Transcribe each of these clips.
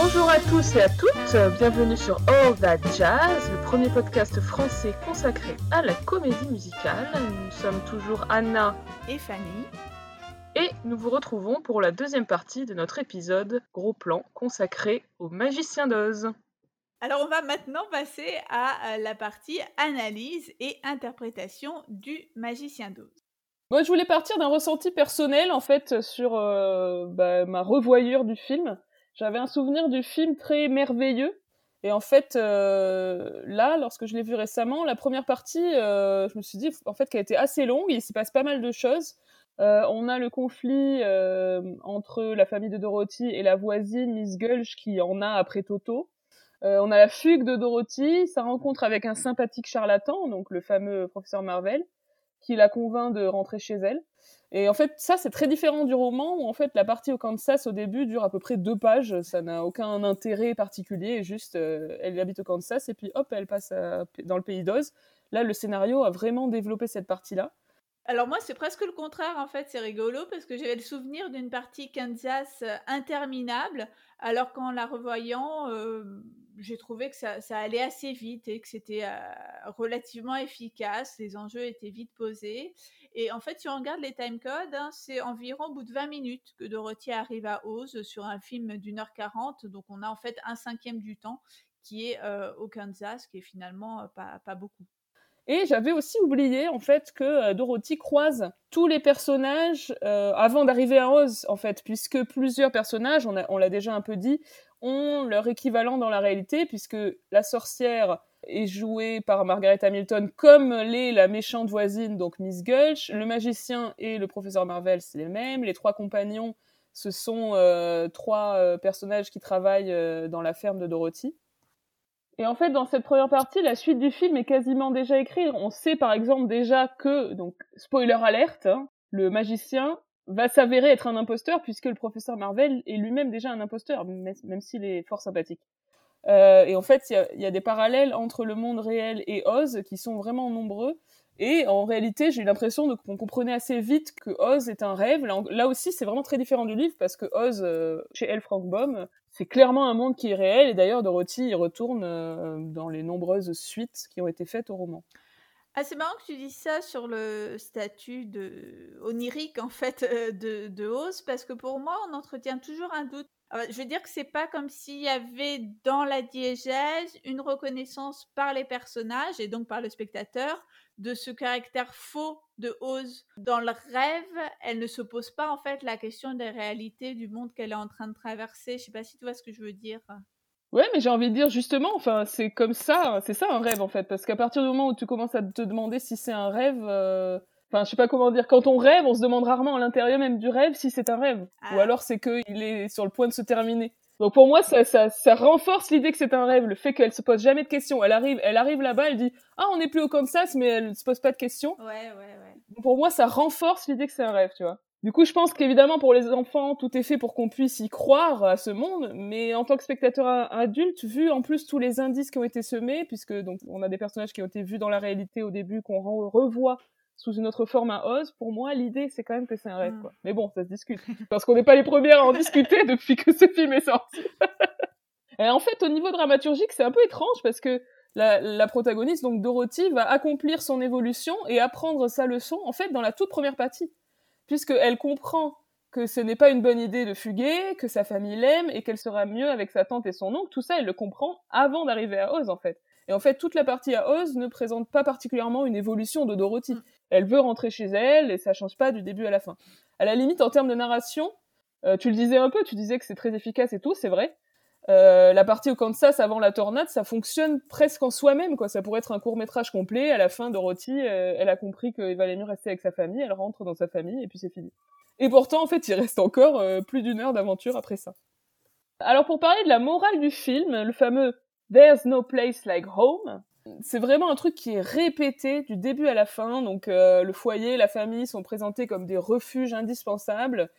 Bonjour à tous et à toutes, bienvenue sur All That Jazz, le premier podcast français consacré à la comédie musicale. Nous sommes toujours Anna et Fanny. Et nous vous retrouvons pour la deuxième partie de notre épisode Gros Plan consacré au magicien d'Oz. Alors on va maintenant passer à euh, la partie analyse et interprétation du magicien d'Oz. Moi je voulais partir d'un ressenti personnel en fait sur euh, bah, ma revoyure du film. J'avais un souvenir du film très merveilleux. Et en fait, euh, là, lorsque je l'ai vu récemment, la première partie, je me suis dit en fait qu'elle était assez longue, il s'y passe pas mal de choses. on a le conflit entre la famille de Dorothy et la voisine Miss Gulch qui en a après Toto. Euh, on a la fugue de Dorothy, sa rencontre avec un sympathique charlatan, donc le fameux professeur Marvel, qui la convainc de rentrer chez elle. Et en fait, ça, c'est très différent du roman, où en fait, la partie au Kansas, au début, dure à peu près deux pages. Ça n'a aucun intérêt particulier, juste, euh, elle habite au Kansas, et puis hop, elle passe dans le pays d'Oz. Là, le scénario a vraiment développé cette partie-là. Alors moi, c'est presque le contraire, en fait, c'est rigolo, parce que j'avais le souvenir d'une partie Kansas euh, interminable, alors qu'en la revoyant, j'ai trouvé que ça, allait assez vite et que c'était euh, relativement efficace. Les enjeux étaient vite posés. Et en fait, si on regarde les timecodes, hein, c'est environ au bout de 20 minutes que Dorothy arrive à Oz sur un film d'une heure 40. Donc, on a en fait un cinquième du temps qui est euh, au Kansas, qui est finalement euh, pas, pas beaucoup. Et j'avais aussi oublié en fait que Dorothy croise tous les personnages avant d'arriver à Oz en fait, puisque plusieurs personnages, on l'a déjà un peu dit, ont leur équivalent dans la réalité, puisque la sorcière est jouée par Margaret Hamilton comme l'est la méchante voisine, donc Miss Gulch. Le magicien et le professeur Marvel, c'est les mêmes. Les trois compagnons, ce sont euh, trois euh, personnages qui travaillent euh, dans la ferme de Dorothy. Et en fait, dans cette première partie, la suite du film est quasiment déjà écrite. On sait par exemple déjà que, donc spoiler alerte, hein, le magicien va s'avérer être un imposteur puisque le professeur Marvel est lui-même déjà un imposteur, même s'il est fort sympathique. Euh, et en fait, il y, a, des parallèles entre le monde réel et Oz qui sont vraiment nombreux. Et en réalité, j'ai eu l'impression qu'on comprenait assez vite que Oz est un rêve. Là, aussi, c'est vraiment très différent du livre parce que Oz, euh, chez L. Frank Baum, c'est clairement un monde qui est réel. Et d'ailleurs, Dorothy y retourne euh, dans les nombreuses suites qui ont été faites au roman. Ah, c'est marrant que tu dises ça sur le statut onirique en fait de Oz parce que pour moi on entretient toujours un doute. Ah, je veux dire que c'est pas comme s'il y avait dans la diégèse une reconnaissance par les personnages et donc par le spectateur de ce caractère faux de Oz. Dans le rêve, elle ne se pose pas en fait la question des réalités du monde qu'elle est en train de traverser. Je sais pas si tu vois ce que je veux dire. Ouais, mais j'ai envie de dire justement, enfin, c'est comme ça, c'est ça un rêve en fait, parce qu'à partir du moment où tu commences à te demander si c'est un rêve, euh, enfin, je sais pas comment dire, quand on rêve, on se demande rarement à l'intérieur même du rêve si c'est un rêve, ou ah. alors c'est qu'il est sur le point de se terminer. Donc pour moi, ça, ça, ça renforce l'idée que c'est un rêve, le fait qu'elle se pose jamais de questions. Elle arrive, elle arrive là-bas, elle dit ah on n'est plus au Kansas, mais elle se pose pas de questions. Ouais, ouais, ouais. Pour moi, ça renforce l'idée que c'est un rêve, tu vois. Du coup, je pense qu'évidemment, pour les enfants, tout est fait pour qu'on puisse y croire à ce monde, mais en tant que spectateur adulte, vu en plus tous les indices qui ont été semés, puisque donc on a des personnages qui ont été vus dans la réalité au début, qu'on revoit sous une autre forme à Oz, pour moi, l'idée, c'est quand même que c'est un rêve, mm. quoi. Mais bon, ça se discute. Parce qu'on n'est pas les premières à en discuter depuis que ce film est sorti. Et en fait, au niveau dramaturgique, c'est un peu étrange parce que la, la, protagoniste, donc Dorothy, va accomplir son évolution et apprendre sa leçon, en fait, dans la toute première partie puisqu'elle comprend que ce n'est pas une bonne idée de fuguer, que sa famille l'aime et qu'elle sera mieux avec sa tante et son oncle, tout ça, elle le comprend avant d'arriver à Oz, en fait. Et en fait, toute la partie à Oz ne présente pas particulièrement une évolution de Dorothy. Elle veut rentrer chez elle et ça change pas du début à la fin. À la limite, en termes de narration, euh, tu le disais un peu, tu disais que c'est très efficace et tout, c'est vrai. Euh, la partie au Kansas avant la tornade, ça fonctionne presque en soi-même, quoi. Ça pourrait être un court métrage complet. À la fin, Dorothy, euh, elle a compris qu'il valait mieux rester avec sa famille. Elle rentre dans sa famille et puis c'est fini. Et pourtant, en fait, il reste encore euh, plus d'une heure d'aventure après ça. Alors, pour parler de la morale du film, le fameux There's no place like home, c'est vraiment un truc qui est répété du début à la fin. Donc, le foyer, la famille sont présentés comme des refuges indispensables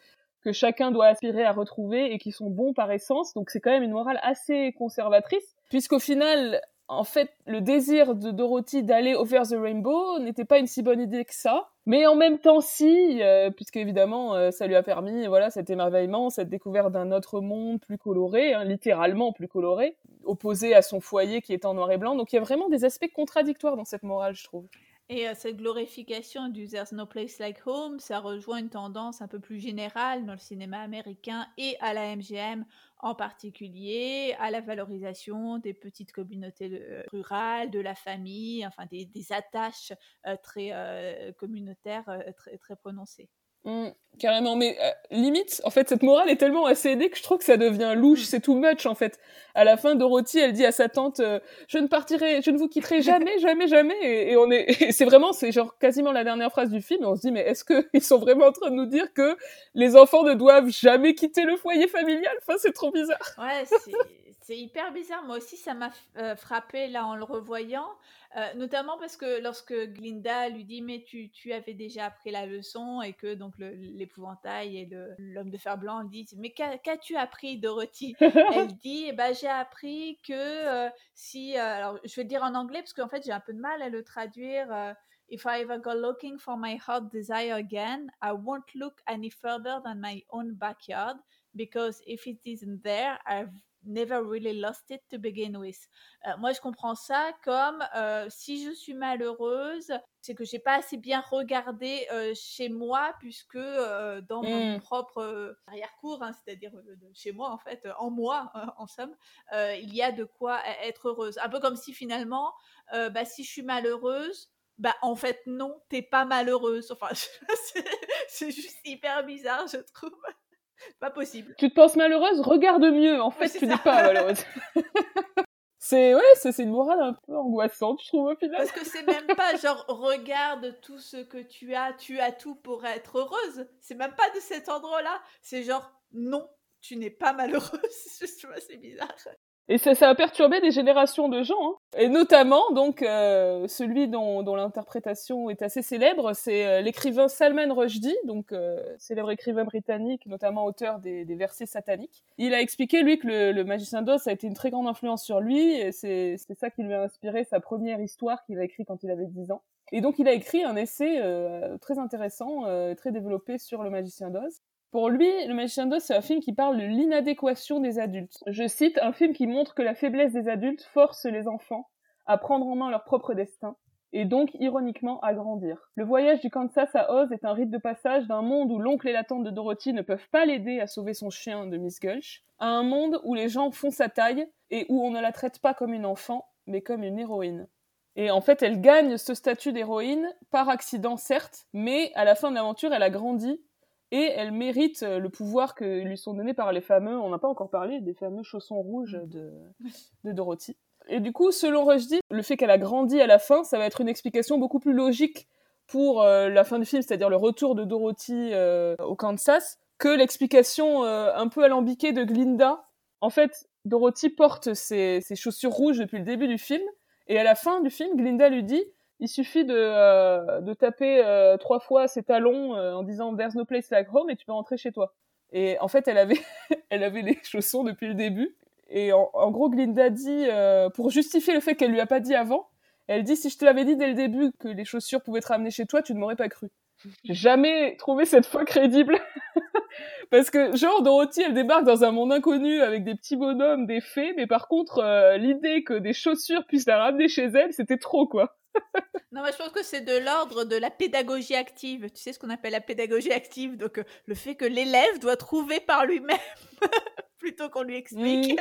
que chacun doit aspirer à retrouver et qui sont bons par essence. Donc c'est quand même une morale assez conservatrice, puisqu'au final, en fait, le désir de Dorothy d'aller over the rainbow n'était pas une si bonne idée que ça, Mais en même temps, si, euh, puisque évidemment, euh, ça lui a permis, voilà, cet émerveillement, cette découverte d'un autre monde plus coloré, hein, littéralement plus coloré, opposé à son foyer qui est en noir et blanc. Donc il y a vraiment des aspects contradictoires dans cette morale, je trouve. Et euh, cette glorification du There's no place like home, ça rejoint une tendance un peu plus générale dans le cinéma américain et à la MGM en particulier, à la valorisation des petites communautés euh, rurales, de la famille, enfin des, attaches euh, très communautaires très, très prononcées. Mmh, carrément, mais euh, limite, en fait, cette morale est tellement assez aidée que je trouve que ça devient louche, c'est too much en fait. À la fin, Dorothy, elle dit à sa tante euh, "Je ne partirai, je ne vous quitterai jamais, jamais, jamais." Et, on est, c'est vraiment, c'est genre quasiment la dernière phrase du film. Et on se dit "Mais est-ce que ils sont vraiment en train de nous dire que les enfants ne doivent jamais quitter le foyer familial? Enfin, c'est trop bizarre. Ouais, c'est hyper bizarre. Moi aussi, ça m'a euh, frappé là en le revoyant. Euh, notamment parce que lorsque Glinda lui dit mais tu, tu avais déjà appris la leçon et que donc l'épouvantail et l'homme de fer blanc disent mais qu'as-tu appris Dorothy Elle dit eh ben, j'ai appris que euh, si alors je vais le dire en anglais parce qu'en fait j'ai un peu de mal à le traduire If I ever go looking for my heart desire again, I won't look any further than my own backyard because if it isn't there, I've never really lost it to begin with. Euh, moi, je comprends ça comme euh, si je suis malheureuse, c'est que j'ai pas assez bien regardé euh, chez moi, puisque dans mon mmh. propre arrière-cour, hein, c'est-à-dire chez moi en fait, en moi en somme, il y a de quoi e-, être heureuse. Un peu comme si finalement, bah, si je suis malheureuse, bah en fait non, t'es pas malheureuse. Enfin, c'est juste hyper bizarre, je trouve. Pas possible. Tu te penses malheureuse? Regarde mieux. En fait, tu n'es pas malheureuse. c'est ouais, c'est une morale un peu angoissante, je trouve au final. Parce que c'est même pas genre regarde tout ce que tu as, tu as tout pour être heureuse. C'est même pas de cet endroit-là. C'est genre non, tu n'es pas malheureuse. c'est bizarre. Et ça, ça, a perturbé des générations de gens, hein. et notamment donc euh, celui dont, dont l'interprétation est assez célèbre, c'est euh, l'écrivain Salman Rushdie, donc euh, célèbre écrivain britannique, notamment auteur des, des, versets sataniques. Il a expliqué lui que le, le Magicien d'Oz a été une très grande influence sur lui, et c'est ça qui lui a inspiré sa première histoire qu'il a écrite quand il avait 10 ans. Et donc il a écrit un essai très intéressant, très développé sur le Magicien d'Oz. Pour lui, Le Magicien d'Oz, c'est un film qui parle de l'inadéquation des adultes. Je cite, un film qui montre que la faiblesse des adultes force les enfants à prendre en main leur propre destin, et donc ironiquement à grandir. Le voyage du Kansas à Oz est un rite de passage d'un monde où l'oncle et la tante de Dorothy ne peuvent pas l'aider à sauver son chien de Miss Gulch, à un monde où les gens font sa taille et où on ne la traite pas comme une enfant, mais comme une héroïne. Et en fait, elle gagne ce statut d'héroïne par accident, certes, mais à la fin de l'aventure, elle a grandi et elle mérite euh, le pouvoir que lui sont donnés par les fameux, on n'a pas encore parlé, des fameux chaussons rouges mm. de, de Dorothy. Et du coup, selon Rushdie, le fait qu'elle a grandi à la fin, ça va être une explication beaucoup plus logique pour euh, la fin du film, c'est-à-dire le retour de Dorothy euh, au Kansas, que l'explication un peu alambiquée de Glinda. En fait, Dorothy porte ses, ses chaussures rouges depuis le début du film, et à la fin du film, Glinda lui dit il suffit de, euh, de taper euh, trois fois ses talons euh, en disant There's no place like home et tu peux rentrer chez toi. Et en fait, elle avait, elle avait les chaussons depuis le début. Et en, en gros, Glinda dit, pour justifier le fait qu'elle lui a pas dit avant, elle dit si je te l'avais dit dès le début que les chaussures pouvaient te ramener chez toi, tu ne m'aurais pas cru. J'ai jamais trouvé cette fois crédible. Parce que, genre, Dorothy, elle débarque dans un monde inconnu avec des petits bonhommes, des fées, mais par contre, l'idée que des chaussures puissent la ramener chez elle, c'était trop, quoi. Non, mais je pense que c'est de l'ordre de la pédagogie active. Tu sais ce qu'on appelle la pédagogie active, donc euh, le fait que l'élève doit trouver par lui-même plutôt qu'on lui explique.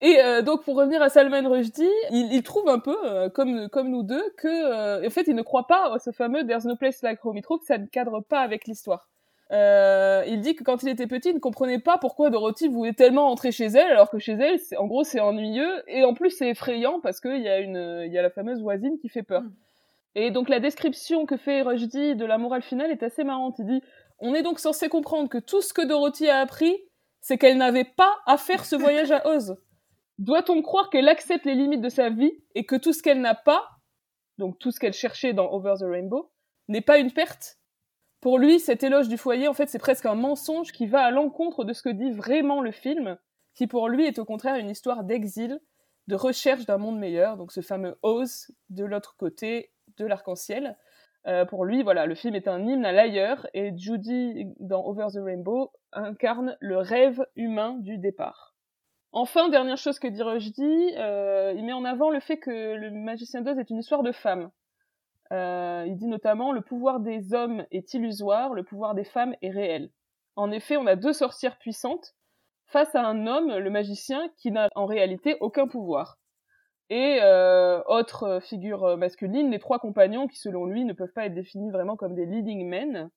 Et euh, donc pour revenir à Salman Rushdie, il, trouve un peu, euh, comme comme nous deux, que en fait il ne croit pas à ce fameux There's no place like home. Il trouve que ça ne cadre pas avec l'histoire. Euh, il dit que quand il était petit, il ne comprenait pas pourquoi Dorothy voulait tellement entrer chez elle, alors que chez elle, en gros, c'est ennuyeux et en plus c'est effrayant parce qu'il y a une, il y a la fameuse voisine qui fait peur. Mm. Et donc la description que fait Rushdie de la morale finale est assez marrante. Il dit, on est donc censé comprendre que tout ce que Dorothy a appris, c'est qu'elle n'avait pas à faire ce voyage à Oz. Doit-on croire qu'elle accepte les limites de sa vie et que tout ce qu'elle n'a pas, donc tout ce qu'elle cherchait dans Over the Rainbow, n'est pas une perte? Pour lui, cet éloge du foyer, en fait, c'est presque un mensonge qui va à l'encontre de ce que dit vraiment le film, qui pour lui est au contraire une histoire d'exil, de recherche d'un monde meilleur, donc ce fameux Oz de l'autre côté de l'arc-en-ciel. Euh, pour lui, voilà, le film est un hymne à l'ailleurs et Judy, dans Over the Rainbow, incarne le rêve humain du départ. Enfin, dernière chose que dit Rushdie, euh, il met en avant le fait que le Magicien d'Oz est une histoire de femmes. Euh, il dit notamment le pouvoir des hommes est illusoire, le pouvoir des femmes est réel. En effet, on a deux sorcières puissantes face à un homme, le magicien, qui n'a en réalité aucun pouvoir. Et euh, autre figure masculine, les trois compagnons qui, selon lui, ne peuvent pas être définis vraiment comme des leading men.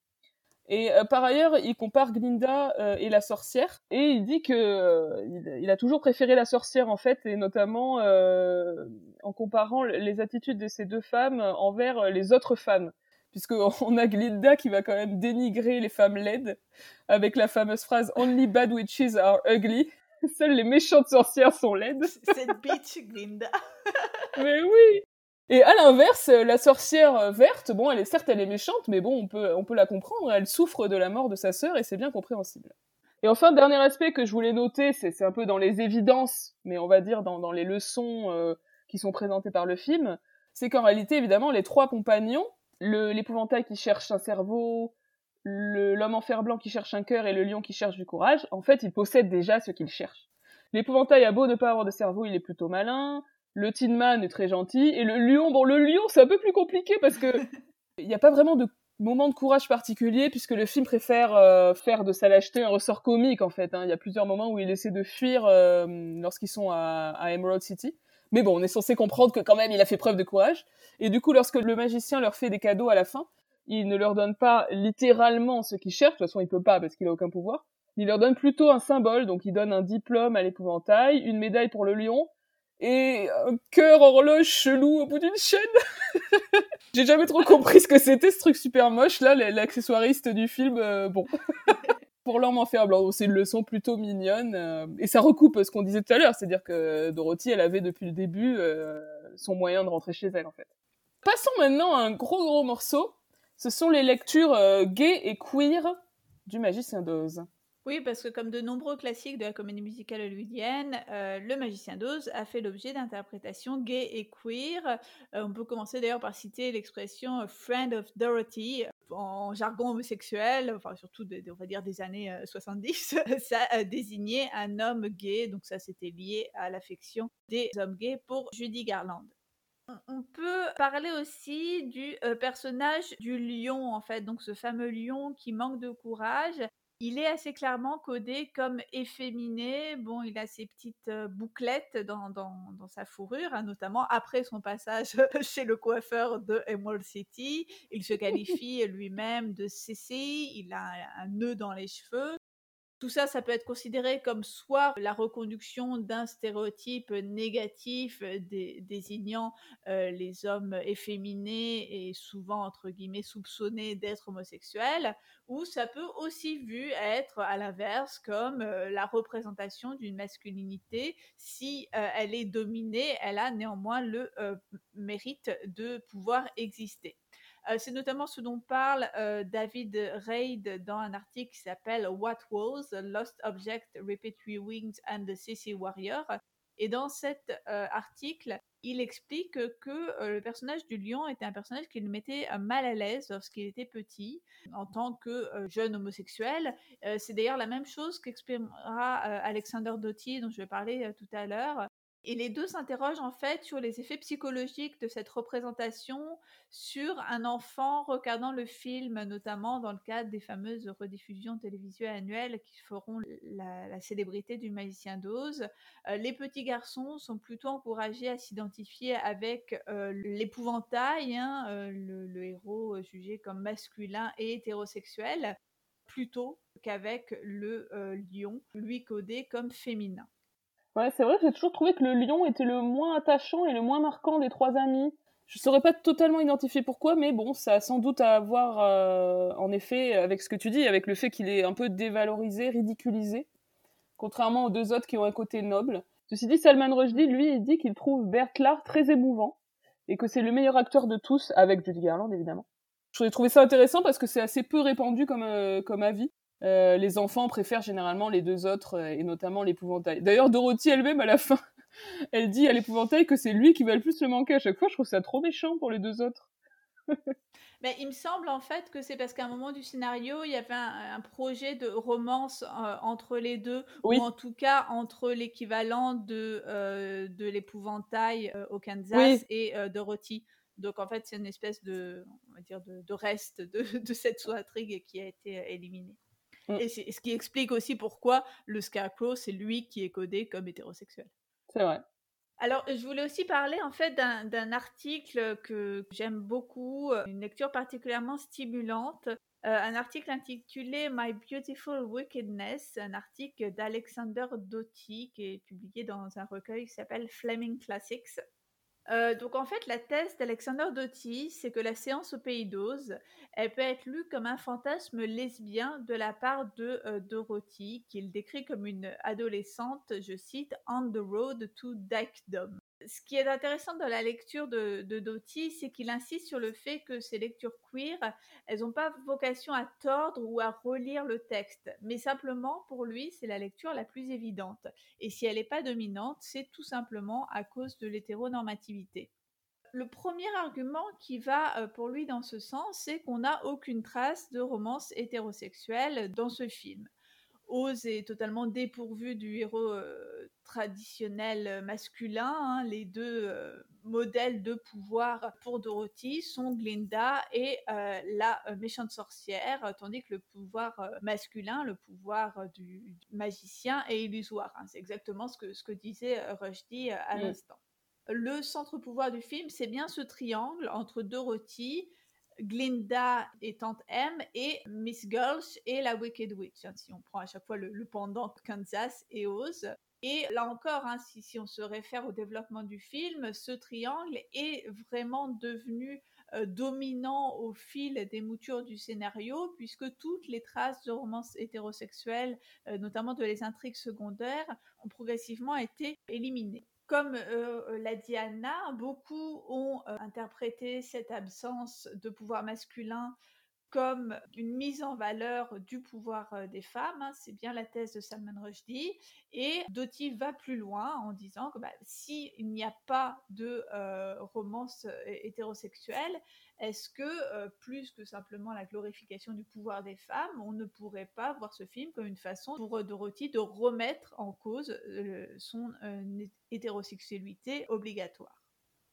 Et euh, par ailleurs, il compare Glinda euh, et la sorcière, et il dit que euh, il, a toujours préféré la sorcière en fait, et notamment en comparant les attitudes de ces deux femmes envers les autres femmes, puisqu'on a Glinda qui va quand même dénigrer les femmes laides avec la fameuse phrase "Only bad witches are ugly". Seules les méchantes sorcières sont laides. Cette bitch, Glinda. Mais oui. Et à l'inverse, la sorcière euh, verte, bon, elle est certes elle est méchante, mais bon, on peut on peut la comprendre. Elle souffre de la mort de sa sœur et c'est bien compréhensible. Et enfin, dernier aspect que je voulais noter, c'est un peu dans les évidences, mais on va dire dans, dans les leçons euh, qui sont présentées par le film, c'est qu'en réalité, évidemment, les trois compagnons, l'épouvantail qui cherche un cerveau, l'homme en fer blanc qui cherche un cœur et le lion qui cherche du courage, en fait, ils possèdent déjà ce qu'ils cherchent. L'épouvantail a beau ne pas avoir de cerveau, il est plutôt malin le Tin Man est très gentil, et le lion, bon, le lion, c'est un peu plus compliqué parce que il n'y a pas vraiment de moment de courage particulier puisque le film préfère euh, faire de sa lâcheté un ressort comique en fait. Hein. Il y a plusieurs moments où il essaie de fuir euh, lorsqu'ils sont à, à, Emerald City. Mais bon, on est censé comprendre que quand même il a fait preuve de courage. Et du coup, lorsque le magicien leur fait des cadeaux à la fin, il ne leur donne pas littéralement ce qu'ils cherchent. De toute façon, il peut pas parce qu'il a aucun pouvoir. Il leur donne plutôt un symbole. Donc, il donne un diplôme à l'épouvantail, une médaille pour le lion et un cœur horloge chelou au bout d'une chaîne. J'ai jamais trop compris ce que c'était ce truc super moche là, l'accessoiriste du film. Euh, bon. Pour l'homme en fer blanc, c'est une leçon plutôt mignonne euh, et ça recoupe ce qu'on disait tout à l'heure, c'est-à-dire que Dorothy, elle avait depuis le début euh, son moyen de rentrer chez elle en fait. Passons maintenant à un gros gros morceau. Ce sont les lectures gays et queer du Magicien d'Oz. Oui, parce que comme de nombreux classiques de la comédie musicale hollywoodienne, euh, Le Magicien d'Oz a fait l'objet d'interprétations gay et queer. Euh, on peut commencer d'ailleurs par citer l'expression "friend of Dorothy" en jargon homosexuel, enfin surtout on va dire des années 70. Euh, ça désignait un homme gay, donc ça c'était lié à l'affection des hommes gays pour Judy Garland. On peut parler aussi du personnage du lion, en fait, donc ce fameux lion qui manque de courage il est assez clairement codé comme efféminé. Bon, il a ses petites bouclettes dans, dans, sa fourrure, hein, notamment après son passage chez le coiffeur de Emerald City. Il se qualifie lui-même de CC, il a un nœud dans les cheveux. Tout ça, ça peut être considéré comme soit la reconduction d'un stéréotype négatif euh, désignant euh, les hommes efféminés et souvent, entre guillemets, soupçonnés d'être homosexuels, ou ça peut aussi vu être, à l'inverse, comme euh, la représentation d'une masculinité. Si elle est dominée, elle a néanmoins le mérite de pouvoir exister. Euh, c'est notamment ce dont parle euh, David Reid dans un article qui s'appelle What Was, Lost Object, Repeat Wings and the CC Warrior. Et dans cet euh, article, il explique que le personnage du lion était un personnage qui le mettait mal à l'aise lorsqu'il était petit, en tant que jeune homosexuel. c'est d'ailleurs la même chose qu'exprimera Alexander Doty, dont je vais parler tout à l'heure, et les deux s'interrogent en fait sur les effets psychologiques de cette représentation sur un enfant regardant le film, notamment dans le cadre des fameuses rediffusions télévisuelles annuelles qui feront la, célébrité du magicien d'Oz. Euh, les petits garçons sont plutôt encouragés à s'identifier avec euh, l'épouvantail, hein, euh, le, héros jugé comme masculin et hétérosexuel, plutôt qu'avec le lion, lui codé comme féminin. Ouais, c'est vrai j'ai toujours trouvé que le lion était le moins attachant et le moins marquant des trois amis. Je saurais pas totalement identifier pourquoi, mais bon, ça a sans doute à voir, euh, en effet, avec ce que tu dis, avec le fait qu'il est un peu dévalorisé, ridiculisé, contrairement aux deux autres qui ont un côté noble. Ceci dit, Salman Rushdie, lui, il dit qu'il trouve Bert Lahr très émouvant et que c'est le meilleur acteur de tous, avec Judy Garland évidemment. Je trouvé ça intéressant parce que c'est assez peu répandu comme, euh, comme avis. Euh, les enfants préfèrent généralement les deux autres, euh, et notamment l'épouvantail. D'ailleurs, Dorothy elle-même, à la fin, elle dit à l'épouvantail que c'est lui qui va le plus le manquer à chaque fois. Je trouve ça trop méchant pour les deux autres. Mais il me semble en fait que c'est parce qu'à un moment du scénario, il y avait un, projet de romance euh, entre les deux, ou en tout cas entre l'équivalent de, euh, de l'épouvantail euh, au Kansas et Dorothy. Donc en fait, c'est une espèce de, on va dire, de, reste de, de cette sous-intrigue qui a été éliminée. Mm. Et c'est ce qui explique aussi pourquoi le Scarecrow, c'est lui qui est codé comme hétérosexuel. C'est vrai. Alors, je voulais aussi parler en fait d'un article que j'aime beaucoup, euh, une lecture particulièrement stimulante, euh, un article intitulé My Beautiful Wickedness, un article d'Alexander Doty qui est publié dans un recueil qui s'appelle Fleming Classics. Euh, donc en fait, la thèse d'Alexander Doty, c'est que la séance au Pays d'Oz, elle peut être lue comme un fantasme lesbien de la part de euh, Dorothy, qu'il décrit comme une adolescente, je cite, on the road to dykedom ce qui est intéressant dans la lecture de, de Doty, c'est qu'il insiste sur le fait que ces lectures queer, elles n'ont pas vocation à tordre ou à relire le texte, mais simplement pour lui, c'est la lecture la plus évidente. Et si elle n'est pas dominante, c'est tout simplement à cause de l'hétéronormativité. Le premier argument qui va euh, pour lui dans ce sens, c'est qu'on n'a aucune trace de romance hétérosexuelle dans ce film. Oz est totalement dépourvu du héros euh, traditionnel euh, masculin. Hein. Les deux euh, modèles de pouvoir pour Dorothy sont Glinda et la méchante sorcière, tandis que le pouvoir masculin, le pouvoir du, magicien, est illusoire. Hein. C'est exactement ce que, ce que disait Rushdie à l'instant. Le centre pouvoir du film, c'est bien ce triangle entre Dorothy, Glinda et Tante M et Miss Gulch et la Wicked Witch, hein, si on prend à chaque fois le, pendant Kansas et Oz. Et là encore, hein, si, on se réfère au développement du film, ce triangle est vraiment devenu euh, dominant au fil des moutures du scénario, puisque toutes les traces de romance hétérosexuelle, euh, notamment de les intrigues secondaires, ont progressivement été éliminées. Comme euh, l'a dit Anna, beaucoup ont interprété cette absence de pouvoir masculin comme une mise en valeur du pouvoir euh, des femmes. Hein, c'est bien la thèse de Salman Rushdie. Et Doty va plus loin en disant que bah, s'il n'y a pas de romance hétérosexuelle, est-ce que, euh, plus que simplement la glorification du pouvoir des femmes, on ne pourrait pas voir ce film comme une façon pour Dorothy de remettre en cause euh, son euh, hétérosexualité obligatoire?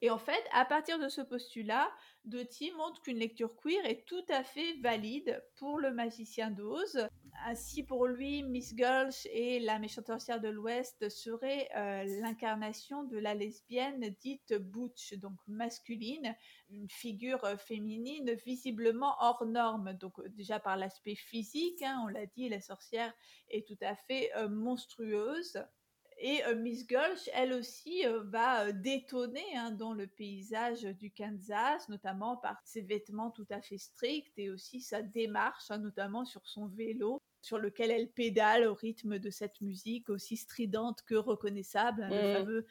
Et en fait, à partir de ce postulat, Doty montre qu'une lecture queer est tout à fait valide pour le magicien d'Oz. Ainsi, pour lui, Miss Gulch et la méchante sorcière de l'Ouest seraient euh, l'incarnation de la lesbienne dite butch, donc masculine, une figure euh, féminine visiblement hors norme. Donc euh, déjà par l'aspect physique, hein, on l'a dit, la sorcière est tout à fait monstrueuse. Et euh, Miss Gulch, elle aussi, euh, va euh, détonner hein, dans le paysage du Kansas, notamment par ses vêtements tout à fait stricts et aussi sa démarche, hein, notamment sur son vélo sur lequel elle pédale au rythme de cette musique aussi stridente que reconnaissable, hein, le fameux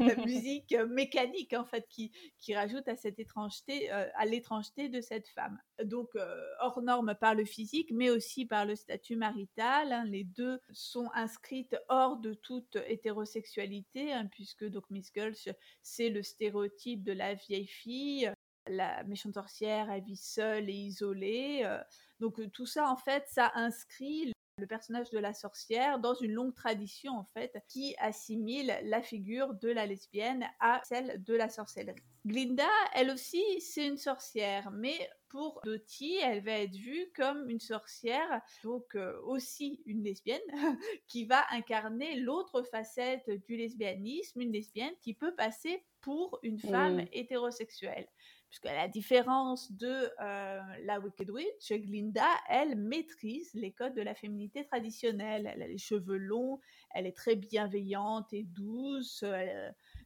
la musique mécanique en fait qui, qui rajoute à cette étrangeté, euh, à l'étrangeté de cette femme. Donc euh, hors norme par le physique, mais aussi par le statut marital. Hein, les deux sont inscrites hors de toute hétérosexualité, hein, puisque donc Miss Gulch c'est le stéréotype de la vieille fille la méchante sorcière, elle vit seule et isolée. Euh, donc euh, tout ça, en fait, ça inscrit le personnage de la sorcière dans une longue tradition, en fait, qui assimile la figure de la lesbienne à celle de la sorcellerie. Glinda, elle aussi, c'est une sorcière, mais pour Dottie, elle va être vue comme une sorcière, donc euh, aussi une lesbienne, qui va incarner l'autre facette du lesbianisme, une lesbienne qui peut passer pour une femme mmh. hétérosexuelle puisque la différence de euh, la Wicked Witch, Glinda, elle maîtrise les codes de la féminité traditionnelle. Elle a les cheveux longs, elle est très bienveillante et douce,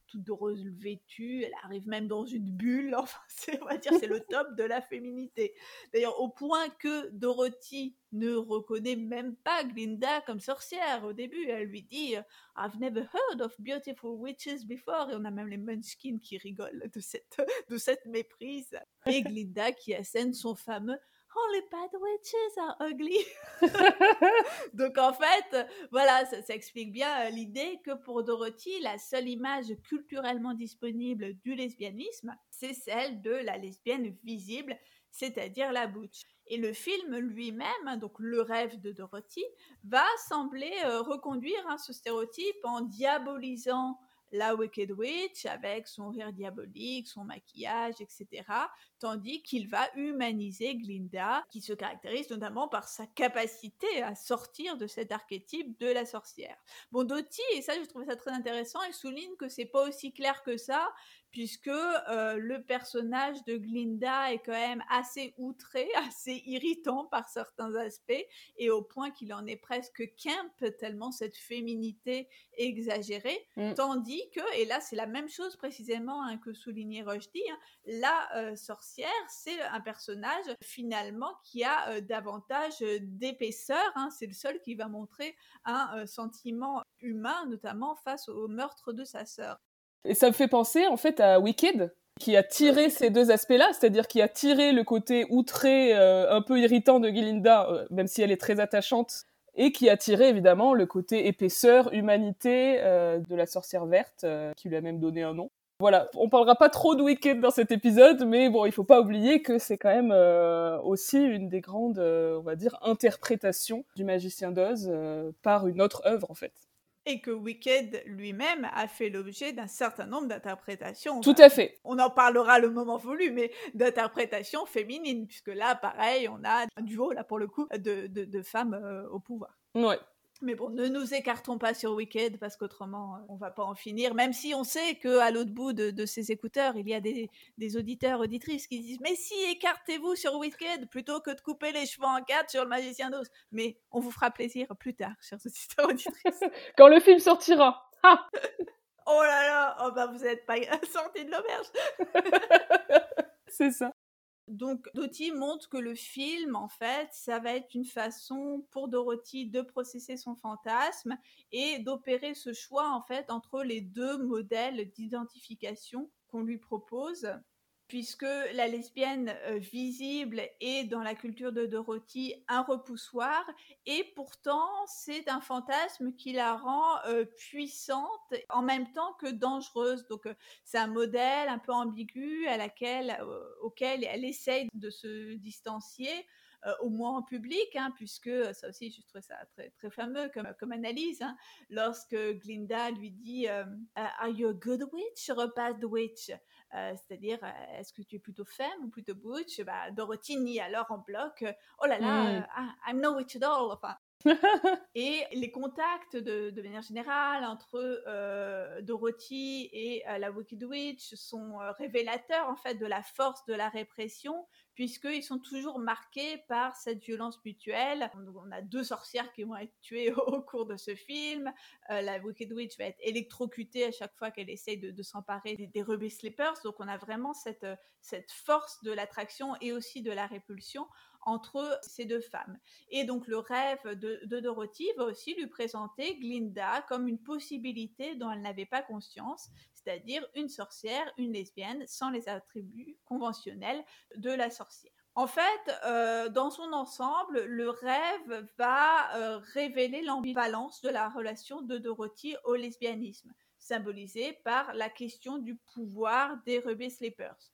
toute vêtue, elle arrive même dans une bulle. Enfin, c'est, on va dire, c'est le top de la féminité. D'ailleurs, au point que Dorothy ne reconnaît même pas Glinda comme sorcière au début. Elle lui dit I've never heard of beautiful witches before. Et on a même les Munchkins qui rigolent de cette, de cette méprise. Et Glinda qui assène son fameux Only bad witches are ugly. Donc en fait, voilà, ça, ça explique bien euh, l'idée que pour Dorothy, la seule image culturellement disponible du lesbianisme, c'est celle de la lesbienne visible, c'est-à-dire la butch. Et le film lui-même, hein, donc le rêve de Dorothy, va sembler euh, reconduire hein, ce stéréotype en diabolisant la Wicked Witch avec son rire diabolique, son maquillage, etc. Tandis qu'il va humaniser Glinda, qui se caractérise notamment par sa capacité à sortir de cet archétype de la sorcière. Bon, Doty, et ça je trouve ça très intéressant, il souligne que c'est pas aussi clair que ça, puisque euh, le personnage de Glinda est quand même assez outré, assez irritant par certains aspects, et au point qu'il en est presque camp, tellement cette féminité exagérée, mm. tandis que, et là c'est la même chose précisément hein, que soulignait Rushdie, hein, la euh, sorcière, c'est un personnage finalement qui a euh, davantage d'épaisseur, hein, c'est le seul qui va montrer un sentiment humain, notamment face au meurtre de sa sœur. Et ça me fait penser en fait à Wicked, qui a tiré ces deux aspects-là, c'est-à-dire qui a tiré le côté outré, euh, un peu irritant de Glinda, euh, même si elle est très attachante, et qui a tiré évidemment le côté épaisseur, humanité euh, de la sorcière verte, qui lui a même donné un nom. Voilà, on parlera pas trop de Wicked dans cet épisode, mais bon, il faut pas oublier que c'est quand même aussi une des grandes, on va dire, interprétations du magicien d'Oz par une autre œuvre en fait et que Wicked lui-même a fait l'objet d'un certain nombre d'interprétations. Tout à fait. On en parlera le moment voulu, mais d'interprétations féminines, puisque là, pareil, on a un duo, là, pour le coup, de, de, femmes euh, au pouvoir. Ouais. Mais bon, ne nous écartons pas sur Wicked parce qu'autrement, euh, on va pas en finir. Même si on sait que à l'autre bout de, ces écouteurs, il y a des, auditeurs, auditrices qui disent Mais si, écartez-vous sur Wicked plutôt que de couper les cheveux en quatre sur le magicien d'os. Mais on vous fera plaisir plus tard, chers auditeurs, auditrices. Quand le film sortira. oh là là, oh bah vous n'êtes pas sortis de l'auberge. C'est ça. Donc Doty montre que le film, en fait, ça va être une façon pour Dorothy de processer son fantasme et d'opérer ce choix, en fait, entre les deux modèles d'identification qu'on lui propose puisque la lesbienne euh, visible est dans la culture de Dorothy un repoussoir, et pourtant c'est un fantasme qui la rend euh, puissante en même temps que dangereuse. Donc euh, c'est un modèle un peu ambigu à laquelle, auquel elle essaye de se distancier. au moins en public, hein, puisque ça aussi, je trouve ça très, très fameux comme, comme analyse, hein, lorsque Glinda lui dit Are you a good witch or a bad witch? Euh, c'est-à-dire, euh, est-ce que tu es plutôt femme ou plutôt butch bah, Dorothy nie alors en bloc, oh là là, mmh. ah, I'm no witch at all. Enfin, et les contacts de, manière générale entre euh, Dorothy et la Wicked Witch sont révélateurs en fait de la force de la répression puisqu'ils sont toujours marqués par cette violence mutuelle. On a deux sorcières qui vont être tuées au cours de ce film. Euh, la Wicked Witch va être électrocutée à chaque fois qu'elle essaye de, s'emparer des, des Slippers. Donc on a vraiment cette force de l'attraction et aussi de la répulsion entre ces deux femmes. Et donc le rêve de, Dorothy va aussi lui présenter Glinda comme une possibilité dont elle n'avait pas conscience, c'est-à-dire une sorcière, une lesbienne, sans les attributs conventionnels de la sorcière. En fait, euh, dans son ensemble, le rêve va euh, révéler l'ambivalence de la relation de Dorothy au lesbianisme, symbolisée par la question du pouvoir des Ruby Slippers.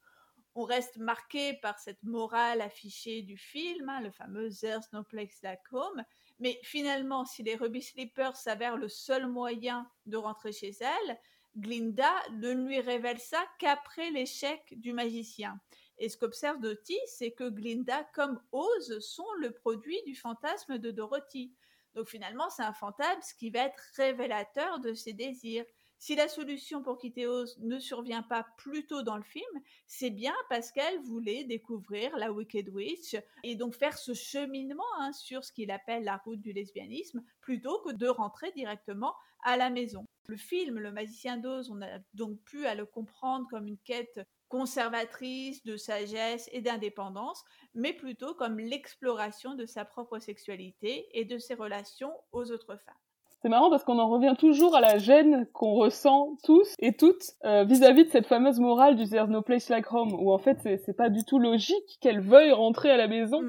On reste marqué par cette morale affichée du film, hein, le fameux There's no place home, mais finalement, si les Ruby Slippers s'avèrent le seul moyen de rentrer chez elle, Glinda ne lui révèle ça qu'après l'échec du magicien. Et ce qu'observe Dottie, c'est que Glinda, comme Oz, sont le produit du fantasme de Dorothy. Donc finalement, c'est un fantasme qui va être révélateur de ses désirs. Si la solution pour quitter Oz ne survient pas plus tôt dans le film, c'est bien parce qu'elle voulait découvrir la Wicked Witch et donc faire ce cheminement hein, sur ce qu'il appelle la route du lesbianisme plutôt que de rentrer directement à la maison. Le film Le magicien d'Oz, on a donc pu à le comprendre comme une quête conservatrice de sagesse et d'indépendance, mais plutôt comme l'exploration de sa propre sexualité et de ses relations aux autres femmes. C'est marrant parce qu'on en revient toujours à la gêne qu'on ressent tous et toutes euh, vis-à-vis de cette fameuse morale du There's no place like home, où en fait c'est pas du tout logique qu'elle veuille rentrer à la maison.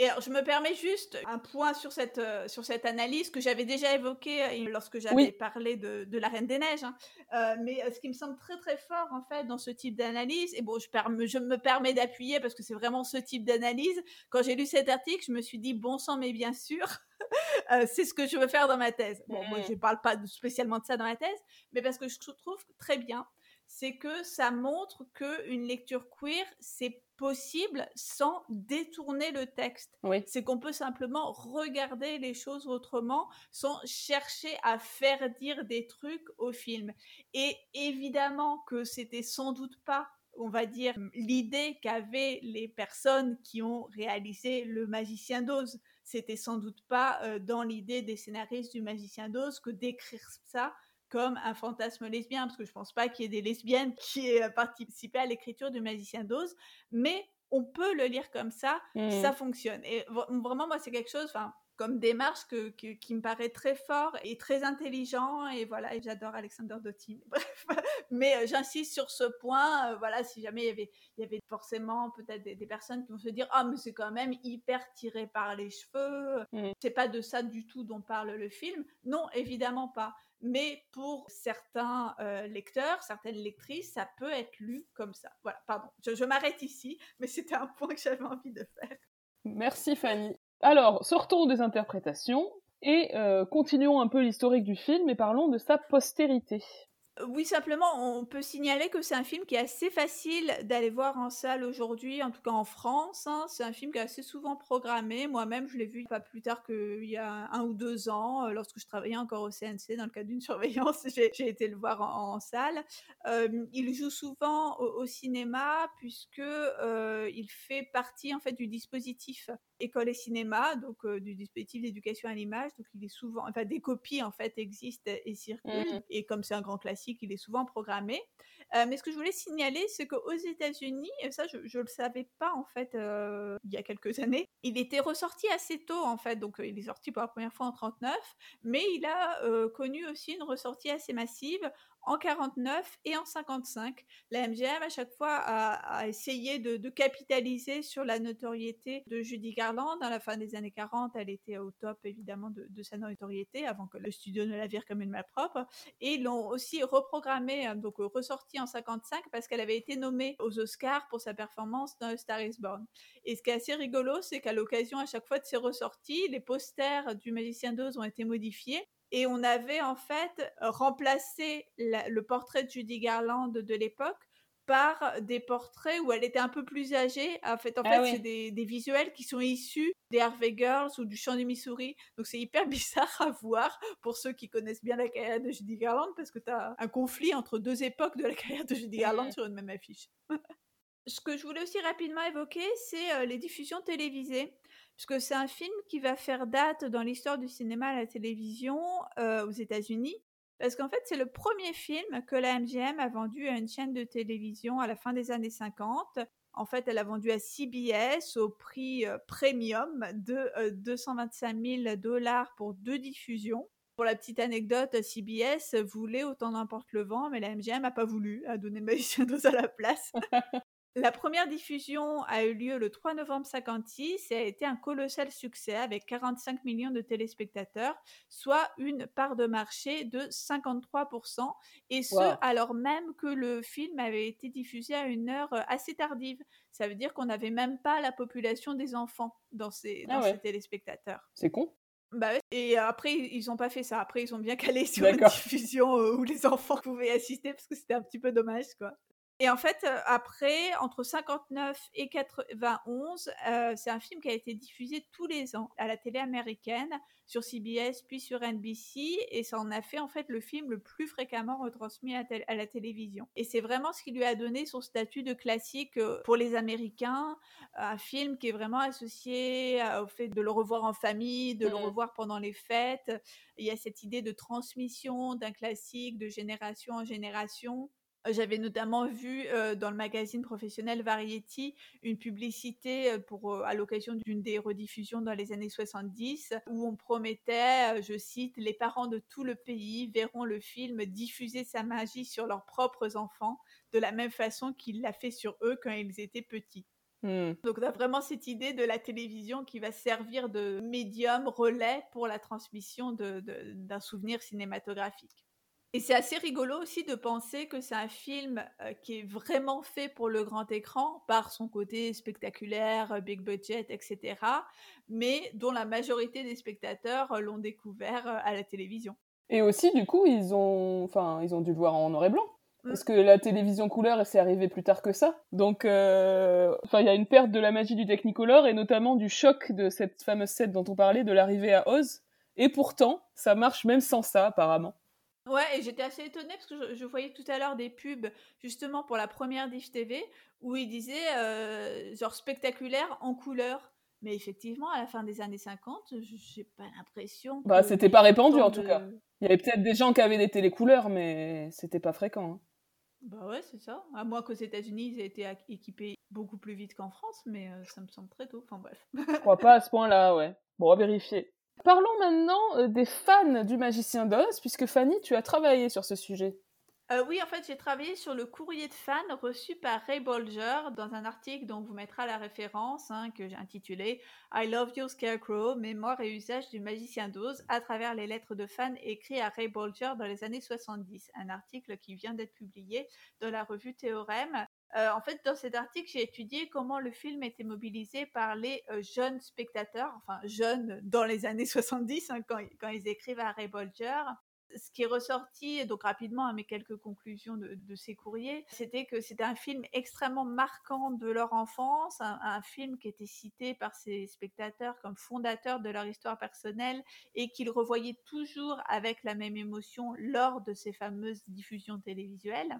Et alors, je me permets juste un point sur cette, euh, sur cette analyse que j'avais déjà évoquée euh, lorsque j'avais parlé de, de, La Reine des Neiges. Hein. Euh, mais ce qui me semble très très fort en fait dans ce type d'analyse, et bon, je, je me permets d'appuyer parce que c'est vraiment ce type d'analyse. Quand j'ai lu cet article, je me suis dit, bon sang, mais bien sûr, c'est ce que je veux faire dans ma thèse. Bon, moi, je ne parle pas spécialement de ça dans ma thèse, mais parce que je trouve très bien, c'est que ça montre qu'une lecture queer, c'est possible sans détourner le texte. C'est qu'on peut simplement regarder les choses autrement sans chercher à faire dire des trucs au film. Et évidemment que c'était sans doute pas on va dire, l'idée qu'avaient les personnes qui ont réalisé Le Magicien d'Oz. C'était sans doute pas euh, dans l'idée des scénaristes du Magicien d'Oz que d'écrire ça comme un fantasme lesbien, parce que je pense pas qu'il y ait des lesbiennes qui aient participé à l'écriture du Magicien d'Oz, mais on peut le lire comme ça, ça mmh. fonctionne. Et vraiment, moi, c'est quelque chose, enfin, comme démarche que, qui me paraît très fort et très intelligent. Et voilà, j'adore Alexander Doty. Bref, mais euh, j'insiste sur ce point. Euh, voilà, si jamais il y avait, il y avait forcément peut-être des, personnes qui vont se dire Ah, mais c'est quand même hyper tiré par les cheveux. Mmh. C'est pas de ça du tout dont parle le film. Non, évidemment pas mais pour certains euh, lecteurs, certaines lectrices, ça peut être lu comme ça. Voilà, pardon, je, m'arrête ici, mais c'était un point que j'avais envie de faire. Merci Fanny. Alors, sortons des interprétations et euh, continuons un peu l'historique du film et parlons de sa postérité. Oui, simplement, on peut signaler que c'est un film qui est assez facile d'aller voir en salle aujourd'hui, en tout cas en France. Hein. C'est un film qui est assez souvent programmé. Moi-même, je l'ai vu pas plus tard qu'il y a un ou deux ans, euh, lorsque je travaillais encore au CNC dans le cadre d'une surveillance. J'ai été le voir en, salle. Euh, il joue souvent au, cinéma puisque euh, il fait partie en fait du dispositif école et cinéma, donc du dispositif d'éducation à l'image. Donc il est souvent, enfin des copies en fait existent et circulent. Mmh. Et comme c'est un grand classique qu'il est souvent programmé. Euh, mais ce que je voulais signaler, c'est qu'aux États-Unis, et ça je ne le savais pas en fait euh, il y a quelques années, il était ressorti assez tôt en fait, donc euh, il est sorti pour la première fois en 39, mais il a connu aussi une ressortie assez massive en 49 et en 55. La MGM à chaque fois a, essayé de, capitaliser sur la notoriété de Judy Garland. À la fin des années 40, elle était au top évidemment de, sa notoriété avant que le studio ne la vire comme une malpropre. Et ils l'ont aussi reprogrammée, hein, donc ressortie en 55 parce qu'elle avait été nommée aux Oscars pour sa performance dans Star is Born. Et ce qui est assez rigolo, c'est qu'à l'occasion à chaque fois de ses ressorties, les posters du Magicien d'Oz ont été modifiés et on avait en fait remplacé le portrait de Judy Garland de l'époque par des portraits où elle était un peu plus âgée. En fait, en ah fait, c'est des, visuels qui sont issus des Harvey Girls ou du Chant du Missouri. Donc c'est hyper bizarre à voir pour ceux qui connaissent bien la carrière de Judy Garland parce que tu as un conflit entre deux époques de la carrière de Judy Garland sur une même affiche. Ce que je voulais aussi rapidement évoquer, c'est euh, les diffusions télévisées puisque c'est un film qui va faire date dans l'histoire du cinéma à la télévision euh, aux États-Unis. Parce qu'en fait, c'est le premier film que la MGM a vendu à une chaîne de télévision à la fin des années 50. En fait, elle a vendu à CBS au prix euh, premium de 225 euh, 000 dollars pour deux diffusions. Pour la petite anecdote, CBS voulait autant d'importe le vent, mais la MGM n'a pas voulu, a donné Magicien d'Oz à la place. La première diffusion a eu lieu le 3 novembre 56 et a été un colossal succès avec 45 millions de téléspectateurs, soit une part de marché de 53%, et ce alors même que le film avait été diffusé à une heure euh, assez tardive. Ça veut dire qu'on n'avait même pas la population des enfants dans ces, ah téléspectateurs. C'est con. Bah Et après, ils n'ont pas fait ça. Après, ils ont bien calé sur une diffusion euh, où les enfants pouvaient assister parce que c'était un petit peu dommage, quoi. Et en fait, euh, après, entre 59 et 91, euh, c'est un film qui a été diffusé tous les ans à la télé américaine, sur CBS puis sur NBC, et ça en a fait en fait le film le plus fréquemment retransmis à, la télévision. Et c'est vraiment ce qui lui a donné son statut de classique euh, pour les Américains, un film qui est vraiment associé au fait de le revoir en famille, de le mmh. revoir pendant les fêtes. Il y a cette idée de transmission d'un classique de génération en génération. J'avais notamment vu dans le magazine professionnel Variety une publicité pour, à l'occasion d'une des rediffusions dans les années 70 où on promettait, je cite, les parents de tout le pays verront le film diffuser sa magie sur leurs propres enfants de la même façon qu'il l'a fait sur eux quand ils étaient petits. Mmh. Donc on a vraiment cette idée de la télévision qui va servir de médium relais pour la transmission d'un souvenir cinématographique. Et c'est assez rigolo aussi de penser que c'est un film euh, qui est vraiment fait pour le grand écran par son côté spectaculaire, euh, big budget, etc. Mais dont la majorité des spectateurs euh, l'ont découvert à la télévision. Et aussi, du coup, ils ont, enfin, ils ont dû le voir en noir et blanc. Mm. Parce que la télévision couleur, c'est arrivé plus tard que ça. Donc, enfin, il y a une perte de la magie du Technicolor et notamment du choc de cette fameuse scène dont on parlait, de l'arrivée à Oz. Et pourtant, ça marche même sans ça, apparemment. Ouais, et j'étais assez étonnée parce que je, voyais tout à l'heure des pubs justement pour la première Dish TV où ils disaient euh, genre spectaculaire en couleur. Mais effectivement, à la fin des années 50, j'ai pas l'impression. Bah, c'était pas répandu en tout cas. Il y avait peut-être des gens qui avaient des télécouleurs, mais c'était pas fréquent. Hein. Bah ouais, c'est ça. À moins qu'aux États-Unis, ils aient été équipés beaucoup plus vite qu'en France, mais euh, ça me semble très tôt. Enfin bref. Je crois pas à ce point-là, ouais. Bon, à vérifier. Parlons maintenant euh, des fans du Magicien d'Oz, puisque Fanny, tu as travaillé sur ce sujet. Euh, oui, en fait, j'ai travaillé sur le courrier de fans reçu par Ray Bolger dans un article dont vous mettra la référence hein, que j'ai intitulé I Love You Scarecrow, mémoire et usage du magicien d'Oz à travers les lettres de fans écrites à Ray Bolger dans les années 70. Un article qui vient d'être publié dans la revue Théorème euh, en fait, dans cet article, j'ai étudié comment le film était mobilisé par les euh, jeunes spectateurs, enfin jeunes dans les années 70, hein, quand, ils écrivent à Ray Bolger. Ce qui est ressorti, donc rapidement à mes quelques conclusions de, ces courriers, c'était que c'était un film extrêmement marquant de leur enfance, un, film qui était cité par ces spectateurs comme fondateur de leur histoire personnelle et qu'ils revoyaient toujours avec la même émotion lors de ces fameuses diffusions télévisuelles.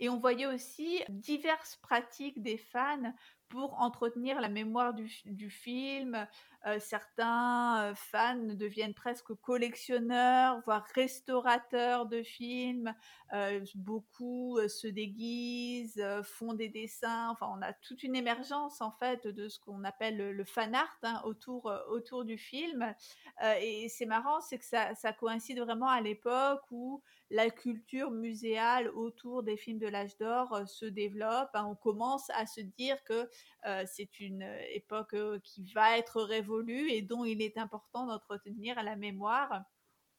Et on voyait aussi diverses pratiques des fans pour entretenir la mémoire du, film. Euh, certains euh, fans deviennent presque collectionneurs, voire restaurateurs de films. Euh, beaucoup se déguisent, font des dessins. Enfin, on a toute une émergence en fait de ce qu'on appelle le, fan art hein, autour, du film. et c'est marrant, c'est que ça, ça, coïncide vraiment à l'époque où la culture muséale autour des films de l'âge d'or se développe. Hein. On commence à se dire que euh, c'est une euh, époque euh, qui va être révolue et dont il est important d'entretenir la mémoire.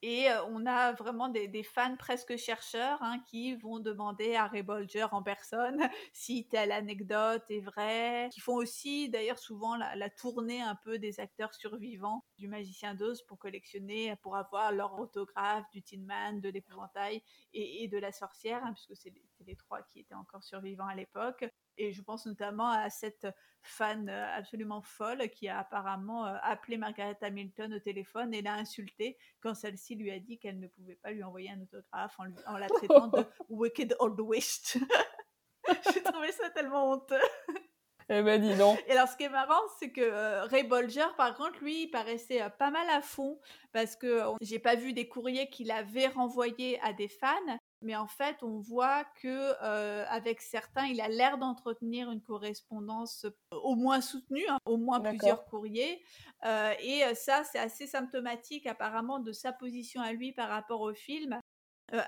Et on a vraiment des, fans presque chercheurs hein, qui vont demander à Ray Bolger en personne si telle anecdote est vraie, qui font aussi d'ailleurs souvent la, tournée un peu des acteurs survivants du Magicien d'Oz pour collectionner, pour avoir leur autographe du Tin Man, de l'épouvantail et, de la sorcière, hein, puisque c'est les trois qui étaient encore survivants à l'époque. Et je pense notamment à cette fan euh, absolument folle qui a apparemment euh, appelé Margaret Hamilton au téléphone et l'a insultée quand celle-ci lui a dit qu'elle ne pouvait pas lui envoyer un autographe en, la traitant de Wicked Old Witch. J'ai trouvé ça tellement honteux. Eh ben dis donc. Et alors ce qui est marrant, c'est que euh, Ray Bolger, par contre, lui, il paraissait pas mal à fond parce que j'ai pas vu des courriers qu'il avait renvoyés à des fans, mais en fait, on voit que euh, avec certains, il a l'air d'entretenir une correspondance euh, au moins soutenue, hein, au moins plusieurs courriers. Euh, et ça, c'est assez symptomatique apparemment de sa position à lui par rapport au film.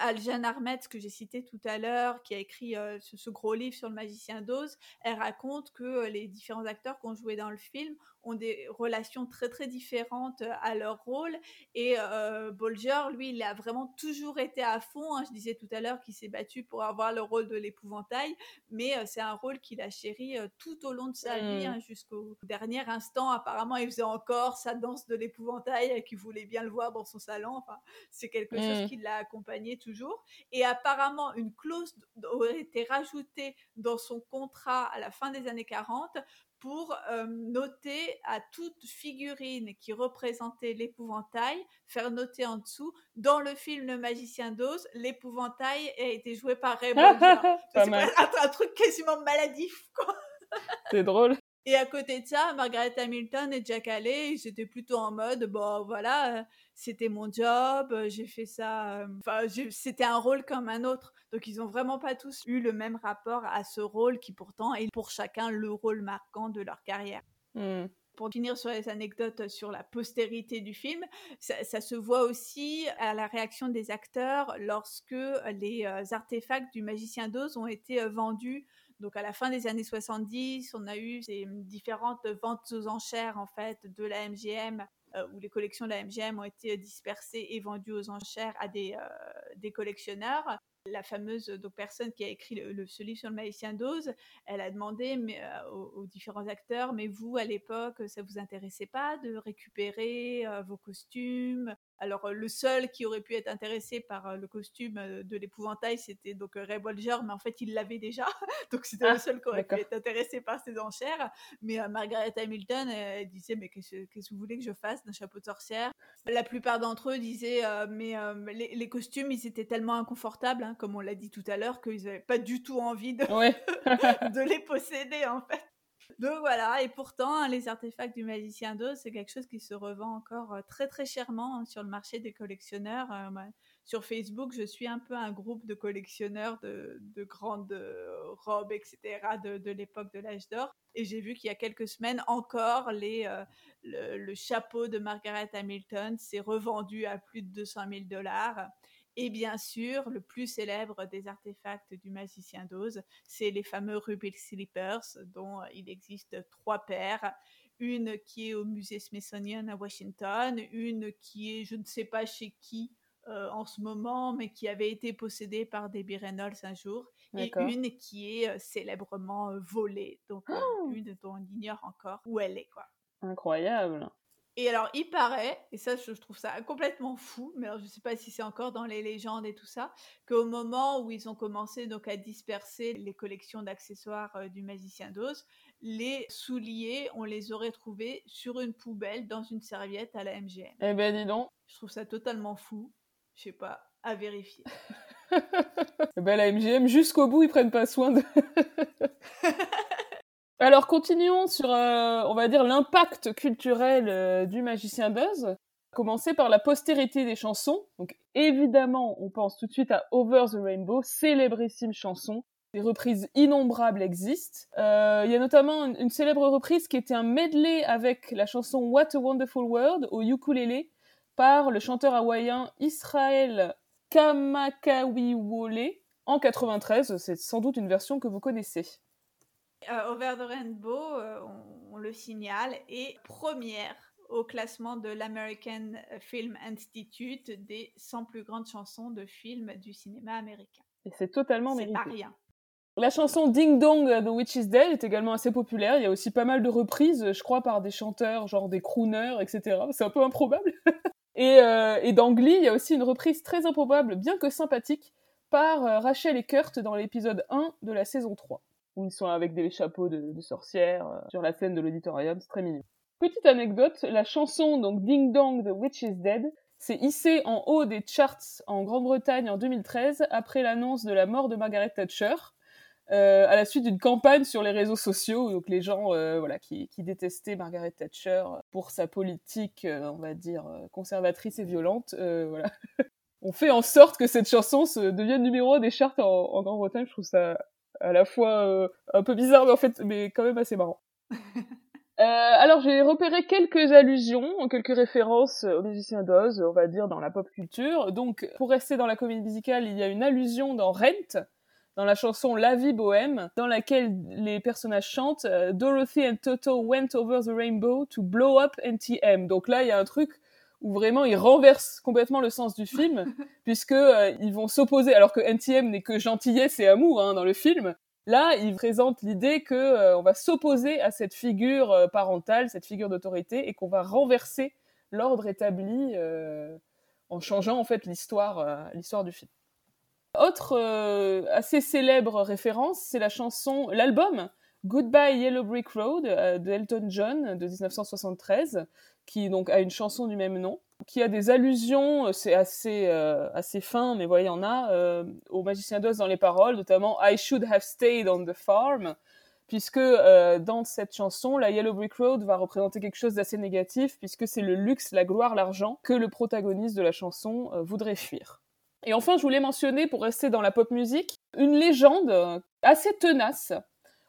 Aljane Armet, que j'ai cité tout à l'heure, qui a écrit ce, gros livre sur le magicien d'Oz, elle raconte que les différents acteurs qui ont joué dans le film ont des relations très très différentes euh, à leur rôle. Et euh, Bolger, lui, il a vraiment toujours été à fond. Hein. Je disais tout à l'heure qu'il s'est battu pour avoir le rôle de l'épouvantail, mais euh, c'est un rôle qu'il a chéri tout au long de sa vie, mmh. hein, jusqu'au dernier instant. Apparemment, il faisait encore sa danse de l'épouvantail et qu'il voulait bien le voir dans son salon. Enfin, c'est quelque chose mmh. qui l'a accompagné toujours. Et apparemment, une clause aurait été rajoutée dans son contrat à la fin des années 40 pour euh, noter à toute figurine qui représentait l'épouvantail, faire noter en dessous, dans le film Le Magicien d'Oz, l'épouvantail a été joué par Ray C'est un, truc quasiment maladif, quoi. C'est drôle. Et à côté de ça, Margaret Hamilton et Jack Haley, ils étaient plutôt en mode, bon voilà, euh, c'était mon job, euh, j'ai fait ça, euh, enfin c'était un rôle comme un autre. Donc ils ont vraiment pas tous eu le même rapport à ce rôle qui pourtant est pour chacun le rôle marquant de leur carrière. Mmh. Pour finir sur les anecdotes sur la postérité du film, ça, ça, se voit aussi à la réaction des acteurs lorsque les artefacts du magicien d'Oz ont été vendus Donc à la fin des années 70, on a eu ces différentes ventes aux enchères en fait de la MGM euh, où les collections de la MGM ont été dispersées et vendues aux enchères à des, des collectionneurs. La fameuse donc, personne qui a écrit le, ce livre sur le magicien d'Oz, elle a demandé mais, aux, différents acteurs, mais vous, à l'époque, ça vous intéressait pas de récupérer vos costumes alors, le seul qui aurait pu être intéressé par le costume de l'épouvantail, c'était donc Ray Bolger, mais en fait, il l'avait déjà. donc, c'était le ah, seul qui aurait pu être intéressé par ces enchères. Mais Margaret Hamilton, elle disait Mais qu'est-ce que vous voulez que je fasse d'un chapeau de sorcière? La plupart d'entre eux disaient Mais les, costumes, ils étaient tellement inconfortables, hein, comme on l'a dit tout à l'heure, qu'ils n'avaient pas du tout envie de, de les posséder, en fait. Donc voilà, et pourtant, hein, les artefacts du magicien d'Oz, c'est quelque chose qui se revend encore euh, très très chèrement hein, sur le marché des collectionneurs. Euh, sur Facebook, je suis un peu un groupe de collectionneurs de, grandes euh, robes, etc., de, l'époque de l'âge d'or. Et j'ai vu qu'il y a quelques semaines encore, le, chapeau de Margaret Hamilton s'est revendu à plus de 200 000 dollars. Et bien sûr, le plus célèbre des artefacts du magicien d'Oz, c'est les fameux Ruby Slippers, dont il existe trois paires. Une qui est au musée Smithsonian à Washington, une qui est je ne sais pas chez qui euh, en ce moment, mais qui avait été possédée par Debbie Reynolds un jour, et une qui est euh, célèbrement euh, volée, donc oh! une dont on ignore encore où elle est. quoi. Incroyable. Et alors, il paraît, et ça, je trouve ça complètement fou, mais alors je ne sais pas si c'est encore dans les légendes et tout ça, qu'au moment où ils ont commencé donc à disperser les collections d'accessoires euh, du magicien d'Oz, les souliers, on les aurait trouvés sur une poubelle dans une serviette à la MGM. Eh ben, dis donc. Je trouve ça totalement fou. Je sais pas, à vérifier. eh ben, la MGM, jusqu'au bout, ils prennent pas soin de. Alors continuons sur, euh, on va dire, l'impact culturel euh, du magicien d'Oz. Commencer par la postérité des chansons. Donc évidemment, on pense tout de suite à Over the Rainbow, célébrissime chanson. Des reprises innombrables existent. Euh, il y a notamment une, célèbre reprise qui était un medley avec la chanson What a Wonderful World au ukulélé par le chanteur hawaïen Israël Kamakawiwole en 93. C'est sans doute une version que vous connaissez. Euh, Over the Rainbow, euh, on, le signale, est première au classement de l'American Film Institute des 100 plus grandes chansons de films du cinéma américain. Et c'est totalement mérité. C'est pas rien. La chanson Ding Dong The Witch is Dead est également assez populaire. Il y a aussi pas mal de reprises, je crois, par des chanteurs, genre des crooners, etc. C'est un peu improbable. et, euh, et dans Glee, il y a aussi une reprise très improbable, bien que sympathique, par Rachel et Kurt dans l'épisode 1 de la saison 3 où ils sont avec des chapeaux de, sorcières euh, sur la scène de l'auditorium, c'est très mignon. Petite anecdote, la chanson donc Ding Dong The Witch is Dead s'est hissée en haut des charts en Grande-Bretagne en 2013 après l'annonce de la mort de Margaret Thatcher. Euh, à la suite d'une campagne sur les réseaux sociaux, donc les gens euh, voilà, qui, détestaient Margaret Thatcher pour sa politique, on va dire, conservatrice et violente, voilà. on fait en sorte que cette chanson se devienne numéro des charts en Grande-Bretagne. Je trouve ça à la fois euh, un peu bizarre, mais en fait, mais quand même assez marrant. Euh, alors j'ai repéré quelques allusions, quelques références au musicien d'Oz, on va dire dans la pop culture. Donc pour rester dans la comédie musicale, il y a une allusion dans Rent, dans la chanson La vie bohème, dans laquelle les personnages chantent euh, Dorothy and Toto went over the rainbow to blow up NTM. Donc là il y a un truc où vraiment ils renversent complètement le sens du film, puisque euh, ils vont s'opposer, alors que NTM n'est que gentillesse et amour hein, dans le film. Là, ils présentent l'idée que euh, on va s'opposer à cette figure euh, parentale, cette figure d'autorité, et qu'on va renverser l'ordre établi en changeant en fait l'histoire, l'histoire du film. Autre assez célèbre référence, c'est la chanson, l'album Goodbye Yellow Brick Road de Elton John de 1973 qui donc a une chanson du même nom, qui a des allusions, euh, c'est assez euh, assez fin, mais voilà, il y en a euh, au Magicien d'Oz dans les paroles, notamment I should have stayed on the farm, puisque dans cette chanson, la Yellow Brick Road va représenter quelque chose d'assez négatif, puisque c'est le luxe, la gloire, l'argent que le protagoniste de la chanson voudrait fuir. Et enfin, je voulais mentionner, pour rester dans la pop musique, une légende assez tenace